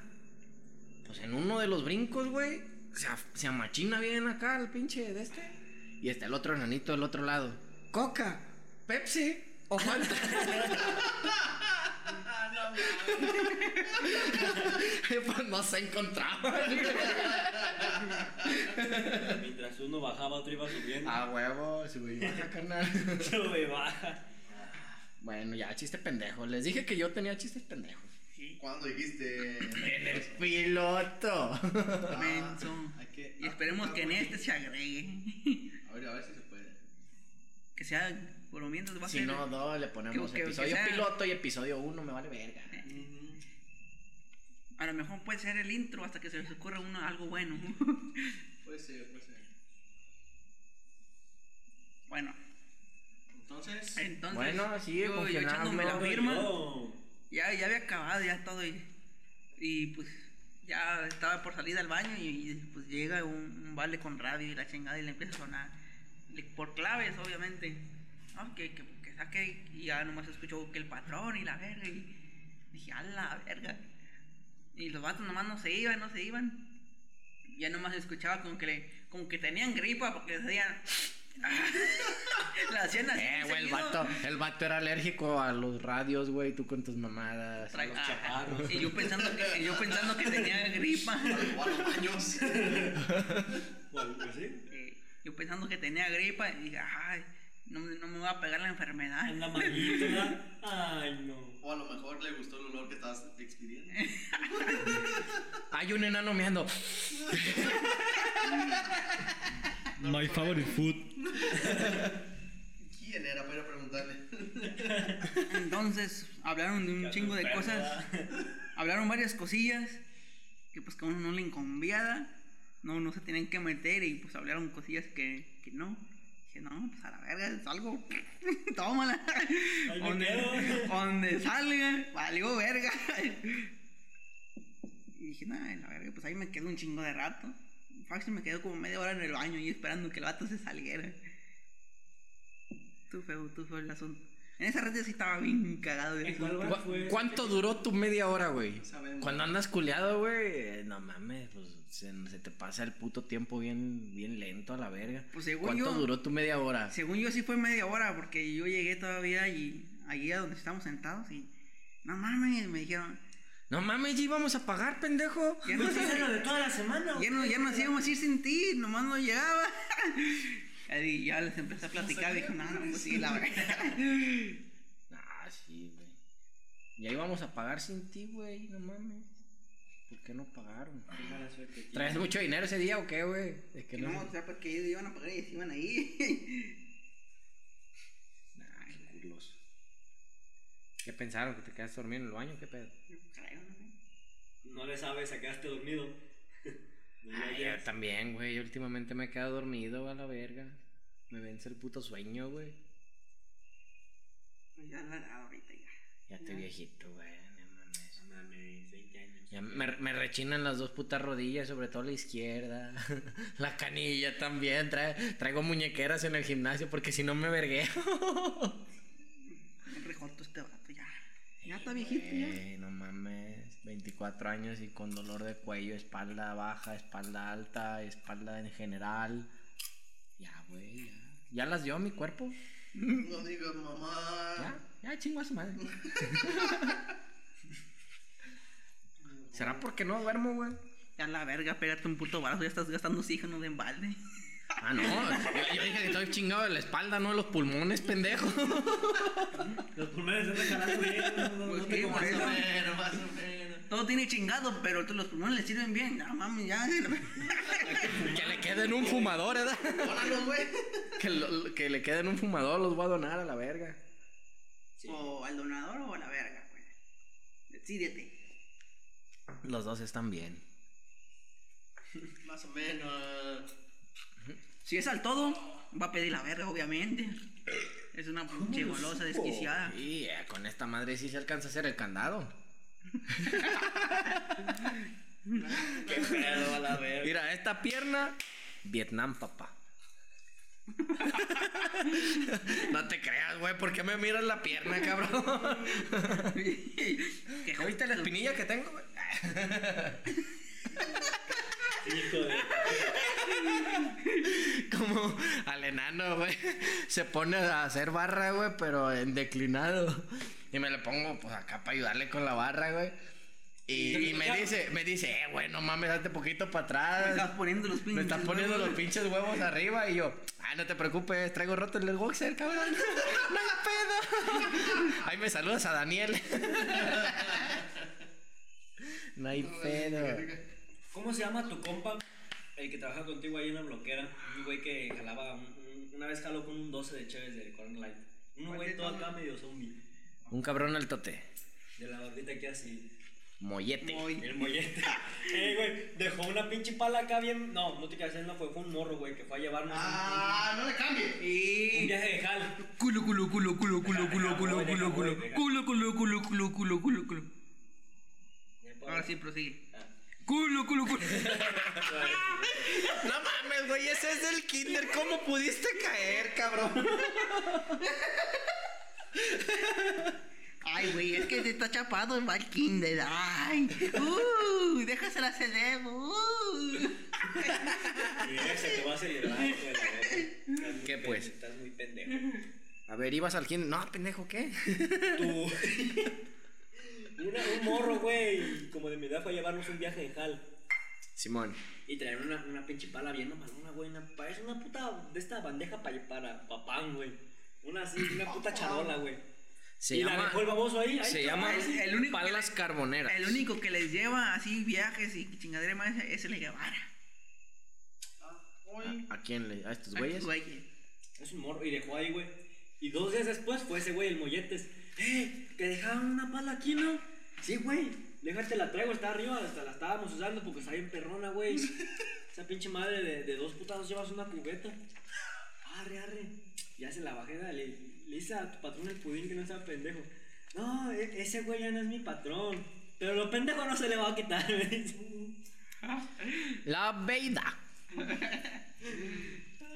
Pues en uno de los brincos, güey, se, se amachina bien acá el pinche de este. Y está el otro enanito del otro lado. Coca, Pepsi o Fanta. pues no se encontraban. Mientras uno bajaba, otro iba subiendo. A huevo, sube y baja, carnal. Sube y baja. Bueno, ya, chiste pendejo. Les dije que yo tenía chistes pendejos. ¿Cuándo dijiste? En el piloto. Menso. hay que Y esperemos que en este se agregue. A ver, a ver si se puede. Que sea, por lo menos va a Si ser. no, no, le ponemos Que- que- que episodio sea- piloto y episodio 1, me vale verga. A lo mejor puede ser el intro hasta que se les ocurra uno algo bueno. Puede ser, puede ser. bueno, Entonces, entonces. Bueno, sigue yo, yo echándome la firma. Yo- Ya, ya había acabado ya todo y, y pues ya estaba por salir al baño y, pues llega un, un vale con radio y la chingada y le empieza a sonar por claves obviamente ¿no? que, que, que saque y ya nomás escuchó que el patrón y la verga y dije a la verga y los vatos nomás no se iban no se iban ya nomás escuchaba como que le, como que tenían gripa porque decían la hacían así Eh, güey, el vato, el vato era alérgico a los radios, güey, tú con tus mamadas. Tra- los ah, chaparros. Y yo pensando que, yo pensando que tenía gripa. o a los baños. O algo así. Yo pensando que tenía gripa y dije, ay, no, me- no me va a pegar la enfermedad. Anda malito, ¿verdad? Ay, no. O a lo mejor le gustó el olor que estabas expidiendo. Hay un enano meando. My favorite food. ¿Quién era para preguntarle? Entonces hablaron de un chingo de cosas. Hablaron varias cosillas que pues que a uno no le inconviada. No, no se tenían que meter y pues hablaron cosillas que, que no. Dije, no, pues a la verga, es algo. Tómala. Donde, donde salga, valió verga. Y dije, nada, la verga, pues ahí me quedo un chingo de rato. Fácil me quedo como media hora en el baño y esperando que el vato se saliera. Tú feo, tú feo el asunto. En esa red sí estaba bien cagado. ¿Cu- fue- ¿Cuánto duró tu media hora, güey? Sabemos. Cuando andas culeado, güey, no mames, pues se, se te pasa el puto tiempo bien, bien lento a la verga. Pues según ¿Cuánto yo- duró tu media hora? Según yo sí fue media hora porque yo llegué todavía y allí a donde estábamos sentados y no mames, me dijeron, No mames, ya íbamos a pagar, pendejo. ya nos, es lo de toda la semana. ya, no, ya nos íbamos a ir sin ti, nomás no llegaba. Y ya les empecé a platicar dije, no, no, pues sí, la verdad. Ah, sí, güey. Ya íbamos a pagar sin ti, güey, no mames. ¿Por qué no pagaron? Qué mala suerte tiene. ¿Traes mucho dinero ese día o qué, güey? Es que no. No, o sea, porque ellos iban a pagar y se iban ahí. Nah, qué culos. ¿Qué pensaron? ¿Que te quedaste dormido en el baño? ¿Qué pedo? Yo creo, no sé. No le sabes, a quedaste dormido. Ay, yo también, güey. Últimamente me he quedado dormido a la verga. Me vence el puto sueño, güey. Pues ya la ahorita ya. Ya estoy viejito, güey. No mames. No mames, 20 años. Ya me, me rechinan las dos putas rodillas, sobre todo la izquierda. La canilla también. Trae- traigo muñequeras en el gimnasio porque si no me vergueo. Un rejoto este vato ya. Ya está viejito ya. Eh, no mames. 24 años y con dolor de cuello, espalda baja, espalda alta, espalda en general. Ya, güey, ya. Ya las dio mi cuerpo. No digas mamá. Ya, ya chingo a su madre. ¿Será porque no duermo, güey? Ya la verga, pégate un puto barazo, ya estás gastando oxígeno de embalde. Ah, no. Yo, yo dije que estoy chingado de la espalda, no de los pulmones, pendejo. Los pulmones están jalando bien. No, no, Pues no sí, más o menos. Todo tiene chingado, pero todos los pulmones le sirven bien. No mames, ya. Que le queden un fumador, ¿verdad? Güey. Que, lo- que le queden un fumador, los voy a donar a la verga. O al donador o a la verga, pues. Decídete. Los dos están bien. Más o menos. Si es al todo, va a pedir la verga, obviamente. Es una pinche golosa desquiciada. Y eh, con esta madre sí se alcanza a hacer el candado. Qué pedo a la verga. Mira, esta pierna, Vietnam, papá. no te creas, güey, ¿por qué me miras la pierna, cabrón? ¿Qué ¿No viste la espinilla que tengo, güey? Hijo de. Como al enano, güey. Se pone a hacer barra, güey, pero en declinado. Y me le pongo, pues, acá para ayudarle con la barra, güey. Y, y me dice, me dice, eh, güey, no mames, date poquito para Me estás atrás. poniendo los pinches. Me estás poniendo huevos. los pinches huevos arriba y yo, ah, no te preocupes, traigo roto el boxer, cabrón. No hay pedo. Ahí me saludas a Daniel. No hay pedo. ¿Cómo se llama tu compa? El que trabaja contigo ahí en la bloquera. Un güey que jalaba. un- un- una vez jaló con un 12 de Chévez de Corn Light. Un güey todo acá medio zombie. Un cabrón al tote. De la barbita aquí así. Mollete. El mollete. eh, güey. Dejó una pinche pala acá bien. No, no te quedas no fue, fue un morro, güey, que fue a llevarnos un- Ah, no le cambie. un, Y. viaje de jal. Culo, culo, culo, culo, culo, culo, culo, culo, culo. Culo, culo, culo, culo, culo, culo, culo. Ahora sí, prosigue. Culo, culo, culo. No mames, güey, ese es del kinder. ¿Cómo pudiste caer, cabrón? Ay, güey, es que te está chapado va al kinder. Ay, uh, déjasela hacer demo. Uh. Se te va a acelerar, ¿Qué, pues? Estás muy pendejo. A ver, ibas al kinder. No, pendejo, ¿qué? Tú. Una- un morro, güey, como de mi edad fue a llevarnos un viaje de jal. Simón. Y traer una, una pinche pala bien mamalona, güey. Una, parece una puta de esta bandeja pa- para papán, güey. Una así, una puta charola, güey. Se y la dejó el baboso ahí. Se llama ahí. el único palas carboneras. El único que les lleva así viajes y chingadera más es el Guevara. ¿A, a quién le? ¿A estos güeyes? güey. Es un morro. Y dejó ahí, güey. Y dos días después fue ese güey, el molletes. ¡Eh! Que dejaban una pala aquí, ¿no? Sí, güey. Déjate la traigo, está arriba. Hasta la estábamos usando porque está bien perrona, güey. Esa pinche madre de, de dos putados llevas una cubeta. Arre, arre. Ya se la bajé, dale. Le hice a tu patrón el pudín que no sea pendejo. No, e- ese güey ya no es mi patrón. Pero lo pendejo no se le va a quitar, dice. La Veida.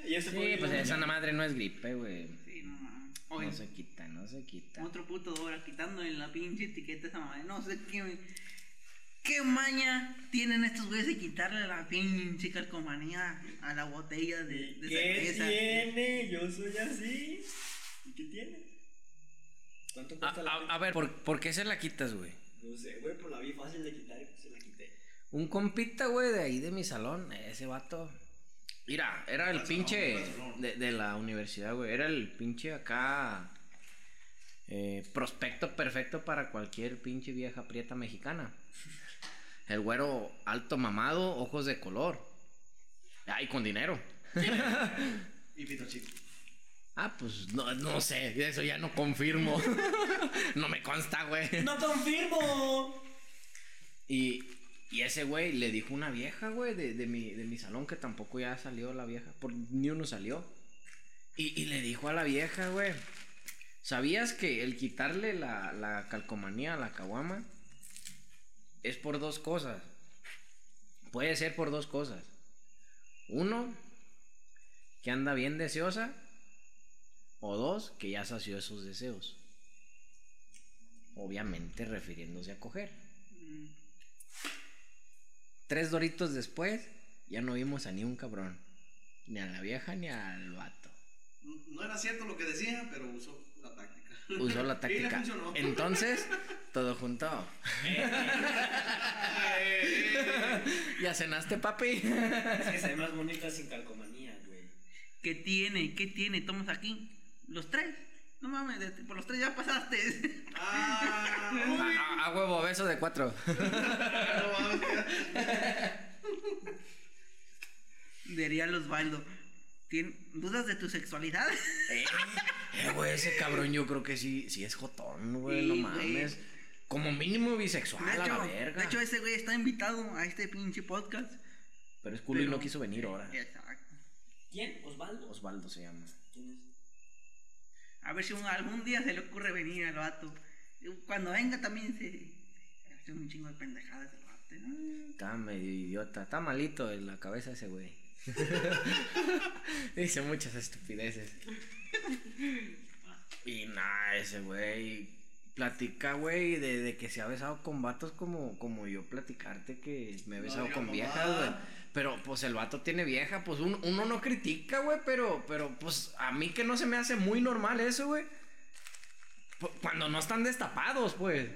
Y eso Sí, pues esa madre no es gripe, güey. No se quita, no se quita. otro puto hora quitándole la pinche etiqueta a esa madre. No sé qué. ¿Qué maña tienen estos güeyes de quitarle la pinche calcomanía a la botella de, de ¿Qué cerveza? tiene? Yo soy así. ¿Y qué tiene? ¿Cuánto A, cuesta la a- a ver, ¿por, por qué se la quitas, güey? No sé, güey, pues la vi fácil de quitar y pues se la quité. Un compita, güey, de ahí de mi salón, ese vato. Mira, era el pinche de, de la universidad, güey. Era el pinche acá. eh, prospecto perfecto para cualquier pinche vieja prieta mexicana. El güero alto mamado, ojos de color. Ay, con dinero. Y pito chico. Ah, pues no, no sé, eso ya no confirmo. no me consta, güey. ¡No confirmo! Y Y ese güey le dijo una vieja, güey, de, de, mi, de mi salón, que tampoco ya salió la vieja, por, ni uno salió. Y, y le dijo a la vieja, güey, ¿sabías que el quitarle la, la calcomanía a la caguama es por dos cosas? Puede ser por dos cosas. Uno, que anda bien deseosa. O dos, que ya sació esos deseos. Obviamente refiriéndose a coger. Tres doritos después, ya no vimos a ni un cabrón. Ni a la vieja ni al vato. No era cierto lo que decía, pero usó la táctica. Usó la Y le táctica. Entonces, todo junto. ¿Ya cenaste, papi? Es que se ve más bonita sin calcomanía, güey. ¿Qué tiene? ¿Qué tiene? Tomas aquí. Los tres. No mames, por los tres ya pasaste. Ah, A, a huevo, beso de cuatro. No Diría Osvaldo. ¿Tien- ¿Dudas de tu sexualidad? Eh, eh, güey, ese cabrón yo creo que sí, sí es jotón, güey, no Sí, güey. mames. Como mínimo bisexual De a hecho, la verga. de hecho, ese güey está invitado a este pinche podcast. Pero es culo y no quiso venir ahora. Exacto. ¿Quién? ¿Osvaldo? Osvaldo se llama. ¿Quién es? A ver si un- algún día se le ocurre venir al vato. Cuando venga también se se hace un chingo de pendejadas ¿no? Está medio idiota. Está malito en la cabeza ese güey. Dice muchas estupideces. Y nada, ese güey. Platica, güey, de, de que se ha besado con vatos como, como yo platicarte que me he besado con mamá. viejas, güey. Pero pues el vato tiene vieja, pues uno, uno no critica, güey, pero, pero pues a mí que no se me hace muy normal eso, güey. Cuando no están destapados, pues.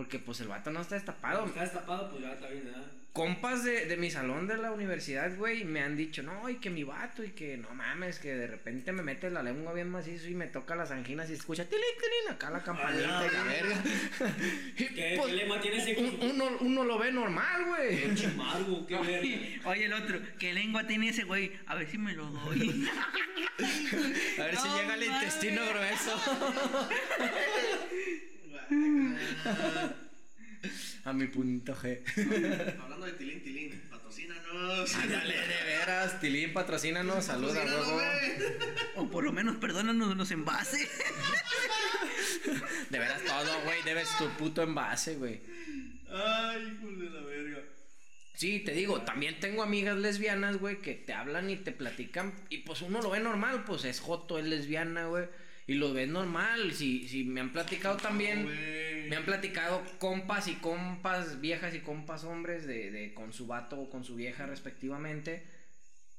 Porque pues el vato no está destapado. Está destapado, pues ya está bien, ¿verdad? Compas de, de mi salón de la universidad, güey, me han dicho, no, y que mi vato, y que no mames, que de repente me mete la lengua bien macizo y me toca las anginas y escucha tilín, tilín, acá la campanita y la verga. ¿Qué, pues, qué lema tiene ese un- uno, uno lo ve normal, güey. Chimargo, qué verga. Oye, oye, el otro, ¿qué lengua tiene ese güey? A ver si me lo doy. A ver si No llega el intestino grueso. A mi punto G. Hablando de Tilín Tilín, patrocínanos. Ándale, de veras, Tilín, patrocínanos, saluda, huevo. güey. o por lo menos perdónanos los envases. De veras todo, güey, debes tu puto envase, güey. Ay, hijo de la verga. Sí, te digo, también tengo amigas lesbianas, güey, que te hablan y te platican y pues uno lo ve normal, pues es joto, es lesbiana, güey, y lo ves normal. Si, si me han platicado también, me han platicado compas y compas viejas y compas hombres de, de con su vato o con su vieja respectivamente.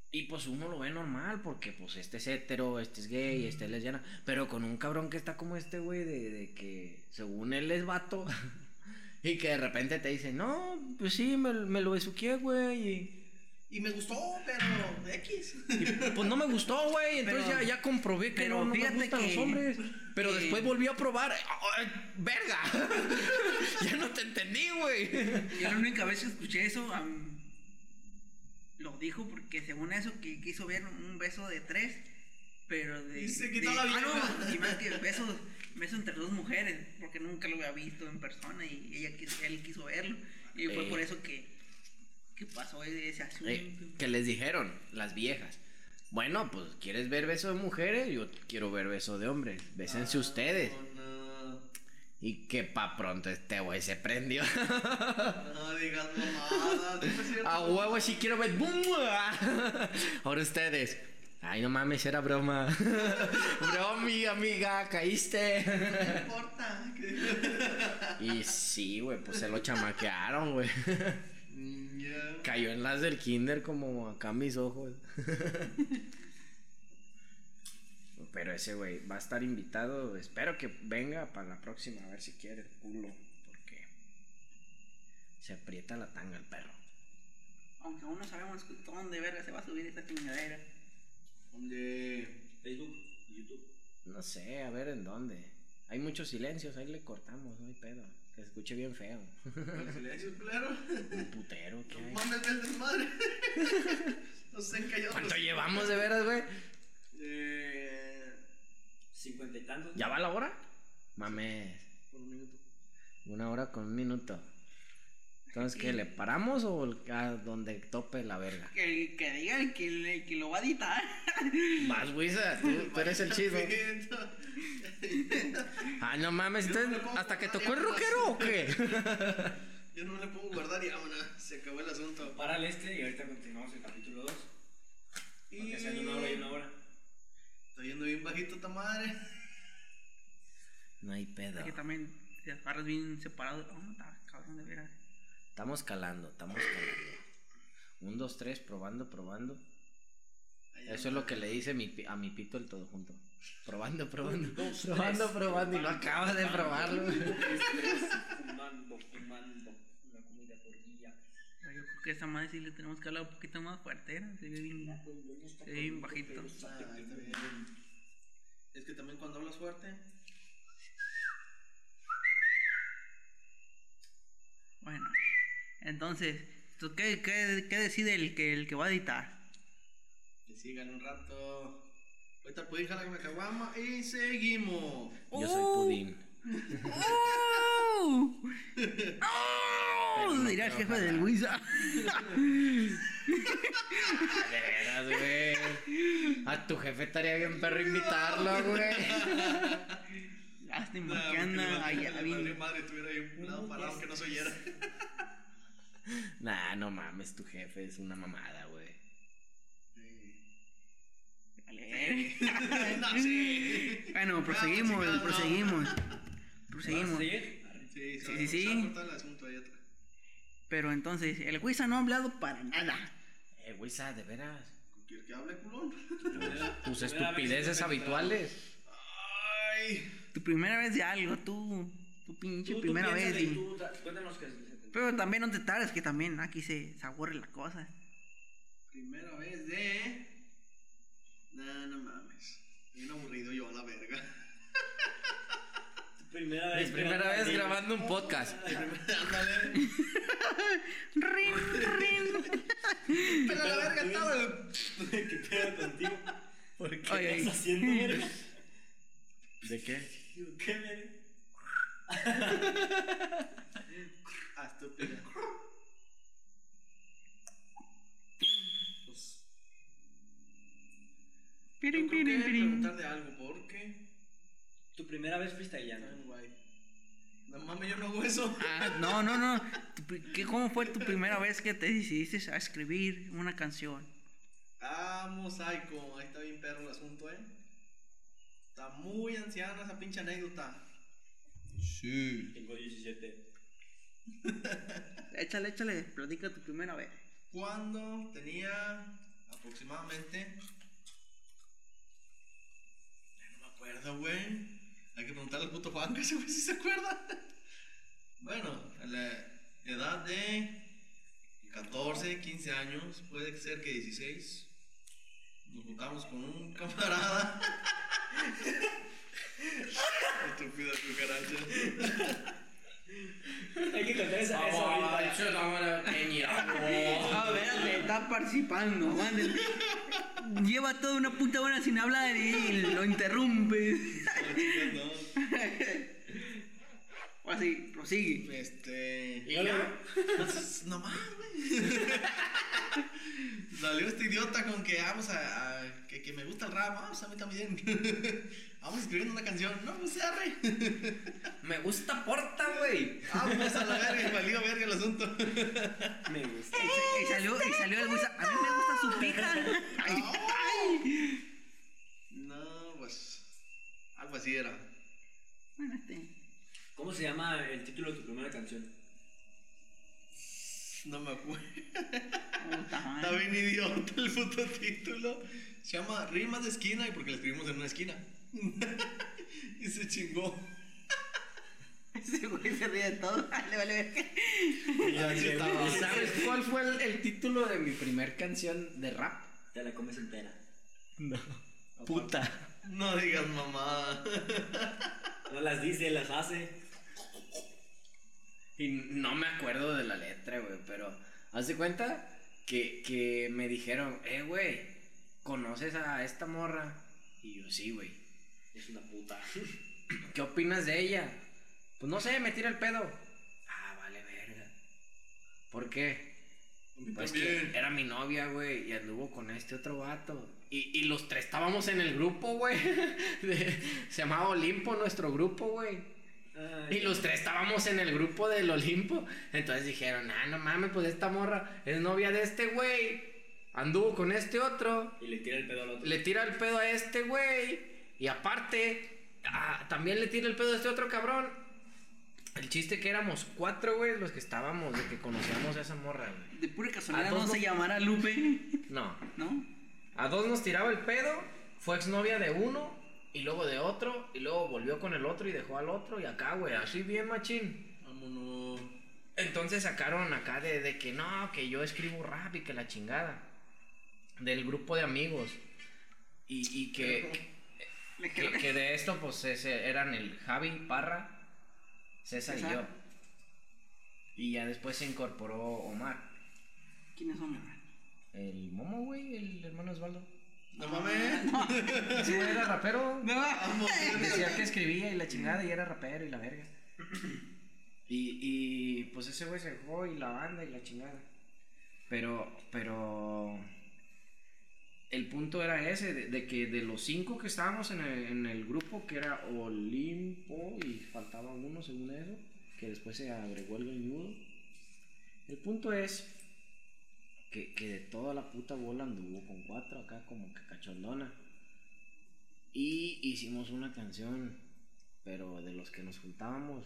Y pues uno lo ve normal porque pues este es hetero, este es gay, este es lesbiana. Pero con un cabrón que está como este, güey, de, de que según él es vato. y que de repente te dice, no, pues sí, me, me lo besuqué, güey. Y, Y me gustó, pero X. pues no me gustó, güey. Entonces Pero- ya, ya comprobé que pero no, no me gustan que- los hombres. Pero que- después volví a probar. ¡Ay, ¡Verga! ya no te entendí, güey. Yo la única vez que escuché eso, lo dijo porque según eso que quiso ver un beso de tres, pero de... Y se quitó de- la ah, vieja. no, y más que beso, beso entre dos mujeres, porque nunca lo había visto en persona y ella él quiso verlo. Y fue Eh. por eso que, que pasó ese asunto. Eh, que les dijeron las viejas. Bueno, pues quieres ver beso de mujeres, yo quiero ver beso de hombres. Bésense ustedes. No, no, Y que pa pronto este güey se prendió. no digas mamadas. ¿no es cierto? A huevo sí quiero ver. ¡Bum! Ahora ustedes. Ay, no mames, era broma. Bromi, amiga, caíste. No importa. y sí, güey, pues se lo chamaquearon, güey. Cayó en las del kinder como acá mis ojos. Pero ese güey va a estar invitado. Espero que venga para la próxima a ver si quiere el culo. Porque se aprieta la tanga el perro. Aunque aún no sabemos dónde verga se va a subir esta chingadera. Donde. Facebook, YouTube. No sé, a ver en dónde. Hay muchos silencios, ahí le cortamos, no hay pedo. Se escuche bien feo. El silencio, claro. Un putero, ¿qué hay? Mames, ves desmadre. No sé. ¿Cuánto llevamos de veras, güey? Eh. Cincuenta y tantos. ¿Ya va la hora? Mames. Por un minuto. Una hora con un minuto. Entonces, ¿qué? ¿Le paramos o a donde tope la verga? Que, que diga el que, el que lo va a editar. Vas, Wisa, tú, tú eres el chisme. Ay, no mames, no entonces, le ¿hasta que tocó el rockero o qué? Yo no le pongo guardar y vámonos. Se acabó el asunto. Para este y ahorita continuamos el capítulo 2. Y Que sean una hora y una hora. Está yendo bien bajito esta madre. No hay pedo. que también te agarras bien separado. Oh, está cabrón de veras. Estamos calando, estamos calando. Un, dos, tres, probando, probando. Eso es lo que le dice mi, pi- a mi pito el todo junto. Probando, probando. probando, probando. Y no acaba de probarlo. Fumando, fumando. Una comida por día. Yo creo que esa madre sí le tenemos que hablar un poquito más fuerte. ¿eh? Se ve bien, se ve bien bajito. Ah, bien. Es que también cuando hablas fuerte. Bueno, entonces, ¿tú ¿qué, qué, qué decide el que, el que va a editar? Que sigan un rato. Ahorita pueden jalar una caguama y seguimos. Yo soy pudín. ¡Oh! ¡Oh! no Dirá el jefe del. Wisa. De veras, güey. A tu jefe estaría bien perro invitarlo, güey. Lástima que anda allá bien. madre estuviera ahí un lado parado que no se oyera. Nah, no mames, tu jefe es una mamada, güey. Vale. no, sí. Bueno, proseguimos, chingada, no. proseguimos. ¿Vas a Proseguimos. Sí, Sí, sí, sí. Pero entonces, el Wisa no ha hablado para nada. Eh, sa, de veras. ¿Quieres que hable, culón? Tus vez estupideces habituales. Ay. Tu primera vez de algo, tú. Tu pinche Tú- tú primera vez. piénsale y tú Cuéntanos que Pero también no te tardes, que también aquí se, se aburre la cosa. Primera vez de. Nah, no mames. Bien aburrido yo a la verga. Primera Mi vez. primera vez grabando un podcast. Rin, rin. Pero la verga todo. ¿Qué pedo contigo? ¿Por qué estás haciendo, verga? ¿De qué? ¿Qué, verga? Ah, estúpida. Pues. Pirin, pirin, pirin. preguntar de algo, porque. Tu primera vez freestyleando. Ay, guay. No mames, yo no hago eso. Ah, no, no, no. ¿Qué, ¿Cómo fue tu primera vez que te decidiste a escribir una canción? Vamos, Psycho. Ahí está bien perro el asunto, eh. Está muy anciana esa pinche anécdota. Sí. Tengo 17. Échale, échale, platica tu primera vez. Cuando tenía aproximadamente. No me acuerdo, güey. Hay que preguntarle al puto Juan, que ese güey si se acuerda. Bueno, a la edad de 14, 15 años, puede ser que 16. Nos juntamos con un camarada. Estúpida cucaracha. Hay que contar esa, esa ahorita. A ver, le está participando, mande. Lleva toda una puta hora sin hablar y lo interrumpes. No, así, prosigue. Este. ¿Y ya? No más, güey. Salió este idiota con que vamos a. a- que, que me gusta el rap. Vamos, a mí también. vamos escribiendo una canción. No, pues se arre. Me gusta Porta, güey. Vamos a la verga. Valió verga el asunto. Me gusta. Y salió, y salió el. A mí me gusta su pija. Ay, ay. No, pues. Algo así era. Bueno, este. ¿Cómo se llama el título de tu primera canción? No me acuerdo. Puta Está bien idiota el puto título. Se llama Rimas de esquina y porque la escribimos en una esquina. y se chingó. Ese güey se ríe de todo. Vale ver Así estaba. ¿Sabes cuál fue el, el título de mi primer canción de rap? Te la comes entera. No. Puta. No digas mamada. No las dice, las hace. Y no me acuerdo de la letra, güey, pero haz de cuenta que, que me dijeron, eh, güey, ¿conoces a esta morra? Y yo, sí, güey. Es una puta. ¿Qué opinas de ella? Pues no sé, me tira el pedo. Ah, vale, verga. ¿Por qué? Pues que era mi novia, güey, y anduvo con este otro vato. Y, y los tres estábamos en el grupo, güey. Se llamaba Olimpo nuestro grupo, güey. Ay, Y los tres estábamos en el grupo del Olimpo. Entonces dijeron, ah, no mames, pues esta morra es novia de este güey. Anduvo con este otro. Y le tira el pedo al otro. Le tira el pedo a este güey. Y aparte, ah, también le tira el pedo a este otro cabrón. El chiste que éramos cuatro, güey, los que estábamos, de que conocíamos a esa morra, güey. De pura casualidad A no se no- llamara Lupe, No. ¿no? A dos nos tiraba el pedo. Fue exnovia de uno. Y luego de otro. Y luego volvió con el otro y dejó al otro. Y acá, güey, así bien machín. Vámonos. Entonces sacaron acá de, de que no, que yo escribo rap y que la chingada. Del grupo de amigos. Y, y que, que, de esto, pues ese, eran el Javi Parra, César, y yo. Y ya después se incorporó Omar. ¿Quiénes son, mi hermano? El Momo, güey, el hermano Osvaldo. No mames. Ese güey era rapero. No. Decía que escribía y la chingada y era rapero y la verga. Y, y pues ese güey se dejó y la banda y la chingada. Pero, pero. El punto era ese, de, de que de los cinco que estábamos en el, en el grupo, que era Olimpo y faltaba uno según eso, que después se agregó el greñudo. El punto es que, que de toda la puta bola anduvo con cuatro acá como que cachondona. Y hicimos una canción, pero de los que nos juntábamos,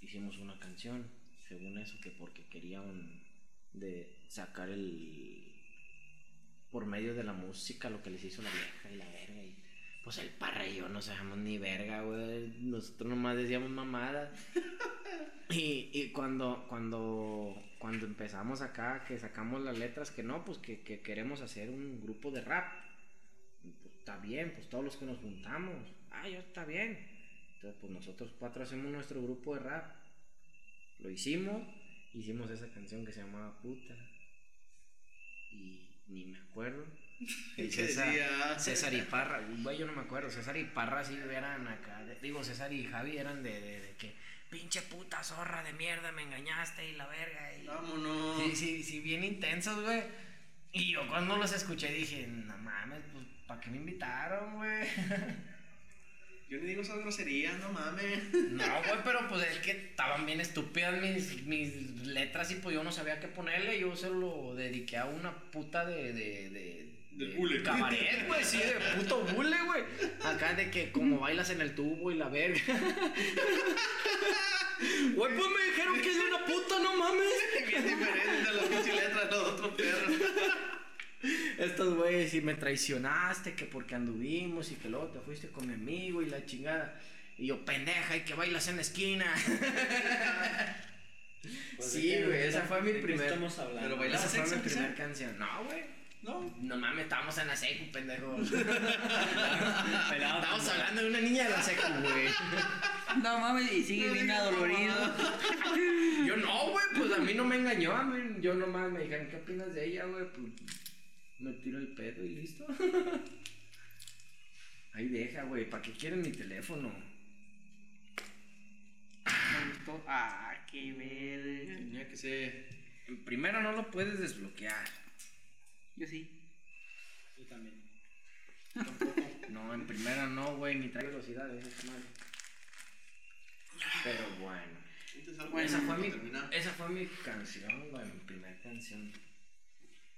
hicimos una canción, según eso, que porque querían de sacar el por medio de la música lo que les hizo la vieja y la verga y pues el parra y yo no sabíamos ni verga, güey. Nosotros nomás decíamos mamadas. Y, y cuando, cuando, cuando empezamos acá, que sacamos las letras, que no, pues que, que queremos hacer un grupo de rap. Y, pues, está bien, pues todos los que nos juntamos. Ah, ya está bien. Entonces, pues nosotros cuatro hacemos nuestro grupo de rap. Lo hicimos, hicimos esa canción que se llamaba Puta. Y ni me acuerdo. El ¿Qué César, y Parra, güey, yo no me acuerdo. César y Parra sí eran acá. digo, César y Javi eran de, de, de que, pinche puta zorra de mierda, me engañaste y la verga. Y, Vámonos. Sí, sí, sí, bien intensos, güey. Y yo cuando los escuché dije, no mames, pues, ¿para qué me invitaron, güey? Yo ni digo esas groserías, no mames. No, güey, pero pues es que estaban bien estúpidas mis, mis letras y pues yo no sabía qué ponerle. Yo se lo dediqué a una puta de. de, de Del de bule. Cabaret, güey, sí, de puto bule, güey. Acá de que como bailas en el tubo y la verga. Güey, pues me dijeron que es una puta, no mames. Bien diferente a las pinches letras de los otros perros. Estos güeyes, y me traicionaste, que porque anduvimos y que luego te fuiste con mi amigo y la chingada. Y yo, pendeja, y que bailas en la esquina. Pues, sí, ¿de güey, esa fue mi de primer. estamos hablando? Pero bailaba Esa fue mi primera canción. No, güey. No. No mames, estábamos en la secu, pendejo. Como- hablando de una niña de la secu, güey. No mames, y sigue bien adolorido. Yo no, güey, pues a mí no me engañó. A mí, yo nomás me dijeron, ¿qué opinas de ella, güey? Pues me tiro el pedo y listo. Ahí deja, güey. ¿Para qué quieren mi teléfono? Me gustó. Ah, qué verga. Tenía que ser. Primero no lo puedes desbloquear. Yo sí. Yo también. No, en primera no, güey, ni trae velocidad, esa es madre. Pero bueno. Entonces, algo Bueno, esa, fue mi, esa fue mi canción, güey, mi primera canción.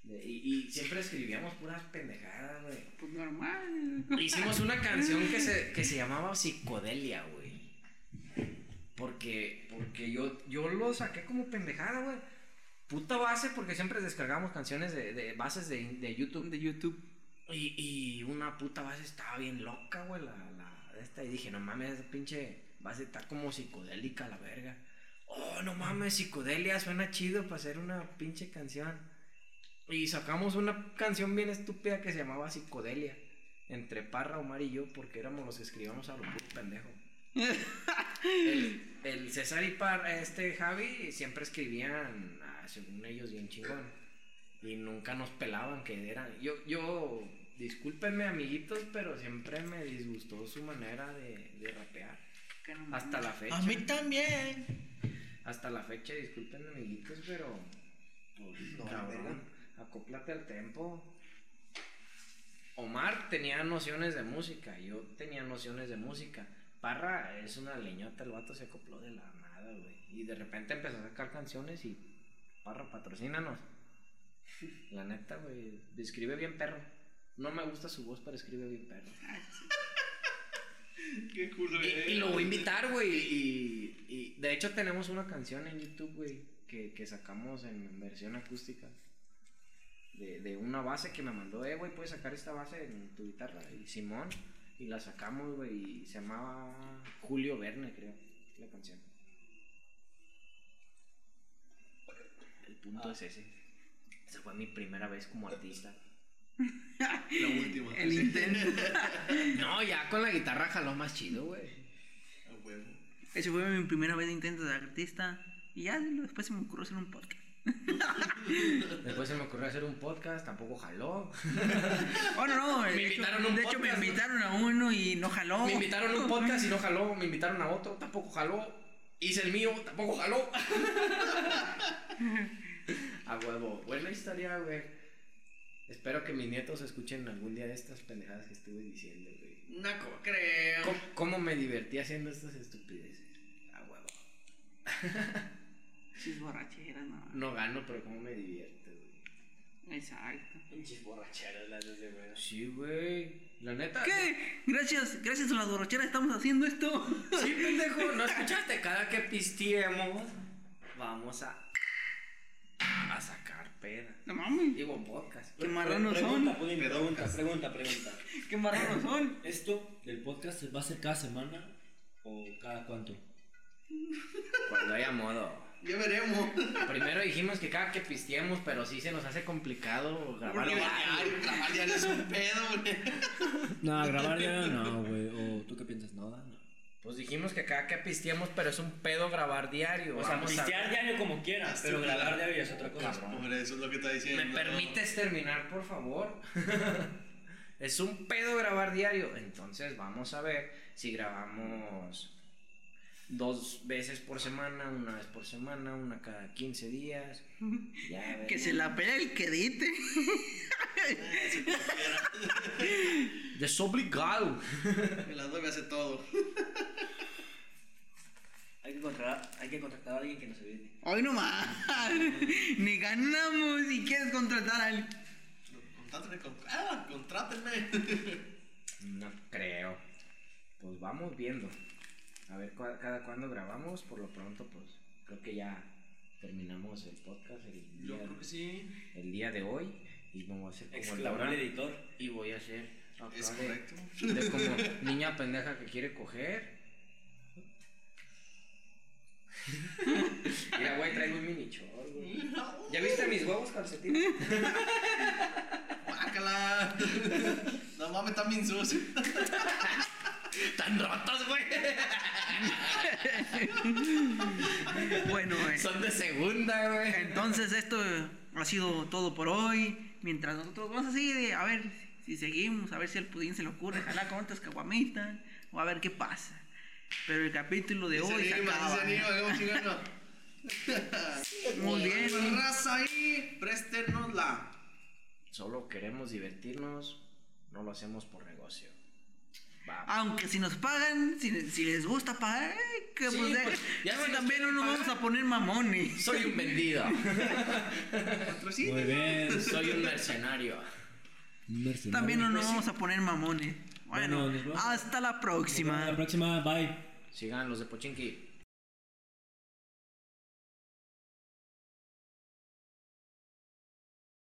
De- y, y siempre escribíamos puras pendejadas, güey. Pues normal. Hicimos una canción que se, que se llamaba Psicodelia, güey. Porque, porque yo, yo lo saqué como pendejada, güey. Puta base, porque siempre descargamos canciones de, de bases de, de YouTube. De YouTube. Y, y una puta base estaba bien loca, güey, la, la esta. Y dije, no mames, esa pinche base está como psicodélica, la verga. Oh, no mames, psicodelia, suena chido para hacer una pinche canción. Y sacamos una canción bien estúpida que se llamaba Psicodelia. Entre Parra, Omar y yo, porque éramos los que escribíamos a lo puro pendejo. el, el César y Parra, este Javi, siempre escribían, ah, según ellos, bien chingón. Y nunca nos pelaban que eran. Yo, yo, discúlpenme, amiguitos, pero siempre me disgustó su manera de, de rapear. No Hasta la fecha. A mí también. hasta la fecha, disculpen amiguitos, pero pues, No, cabrón, acóplate al tempo. Omar tenía nociones de música, yo tenía nociones de música. Parra es una leñota, el vato se acopló de la nada, güey. Y de repente empezó a sacar canciones y Parra, patrocínanos. La neta, güey, escribe bien perro. No me gusta su voz, pero escribe bien perro. Qué culo Y, y lo voy a invitar, güey. Y, y de hecho tenemos una canción en YouTube, güey, que, que sacamos en versión acústica. De, de una base que me mandó, eh, güey, puedes sacar esta base en tu guitarra. Y Simón, y la sacamos, güey, y se llamaba Julio Verne, creo, la canción. Punto es ese. Esa fue mi primera vez como artista. La última. El intento. No, ya con la guitarra jaló más chido, güey. A huevo. Esa fue mi primera vez de intento de artista. Y ya después se me ocurrió hacer un podcast. Después se me ocurrió hacer un podcast, tampoco jaló. Oh, no, no. Me de hecho- invitaron a un De hecho, me invitaron a uno y no jaló. Me invitaron a un podcast y no jaló. Me invitaron a otro, tampoco jaló. Hice el mío, tampoco jaló. A huevo. Buena historia, güey. Espero que mis nietos escuchen algún día estas pendejadas que estuve diciendo, güey. No creo. ¿Cómo, cómo me divertí haciendo estas estupideces? A huevo. Chis borracheras, no. No gano, pero cómo me divierto, güey. Exacto. Pinches borracheras las de güey. Sí, güey. La neta. ¿Qué? Gracias, gracias a las borracheras estamos haciendo esto. Sí, pendejo, ¿no escuchaste? Cada que pisteemos, vamos a. a sacar peda. No mames. Digo, podcast. Qué marranos Pregunta, son. Pudín, pregunta, pregunta, pregunta. Qué marranos son. ¿Esto del podcast va a ser cada semana o cada cuánto? Cuando haya modo. Ya veremos. Primero dijimos que cada que pisteemos, pero sí se nos hace complicado grabar diario, grabar diario es un pedo, güey. No, grabar ya no, güey. ¿O tú qué piensas? No, no. Pues dijimos que cada que pisteemos, pero es un pedo grabar diario. O sea, Vamos a- pistear diario como quieras, pero grabar diario es otra cosa. Cabrón. Hombre, eso es lo que está diciendo. ¿Me permites terminar, por favor? es un pedo grabar diario. Entonces vamos a ver si grabamos dos veces por semana, una vez por semana, una cada 15 días. Ya Que se la pega el que edite. Desobligado. El Adobe hace todo. Hay que contratar, hay que contratar a alguien que nos ayude. Hoy nomás. Ni ganamos y quieres contratar a alguien. Contrátame, con... ah, contrátenme. No creo. Pues vamos viendo. A ver cua- cada cuándo grabamos. Por lo pronto, pues creo que ya terminamos el podcast el Yo día, creo que sí. el día de hoy. Y vamos a hacer como el Exclamó Laura. el editor. Y voy a hacer Es de- correcto. De, como niña pendeja que quiere coger. Mira, güey, traigo un mini short, güey. ¿Ya viste mis huevos calcetines? Guácala. No mames, están bien sucios. Tan rotos, güey. Bueno, eh, Son de segunda, güey. entonces esto ha sido todo por hoy. Mientras nosotros vamos así de a ver si seguimos, a ver si al pudín se le ocurre jalar con otras caguamitas o a ver qué pasa. Pero el capítulo de hoy se Se anima, acaba. se anima, hagamos chingando. Muy bien. Raza ahí, préstenosla. Solo queremos divertirnos, no lo hacemos por negocio. Va. Aunque si nos pagan, si, si les gusta pagar, eh, que Sí, pues, pues, ya si también no nos pagar. vamos a poner mamones. Soy un vendido. Muy bien. Soy un mercenario. Mercenario. También no nos vamos a poner mamones. Bueno, Bueno, hasta la próxima. La próxima, bye. Sigan los de Pochinki.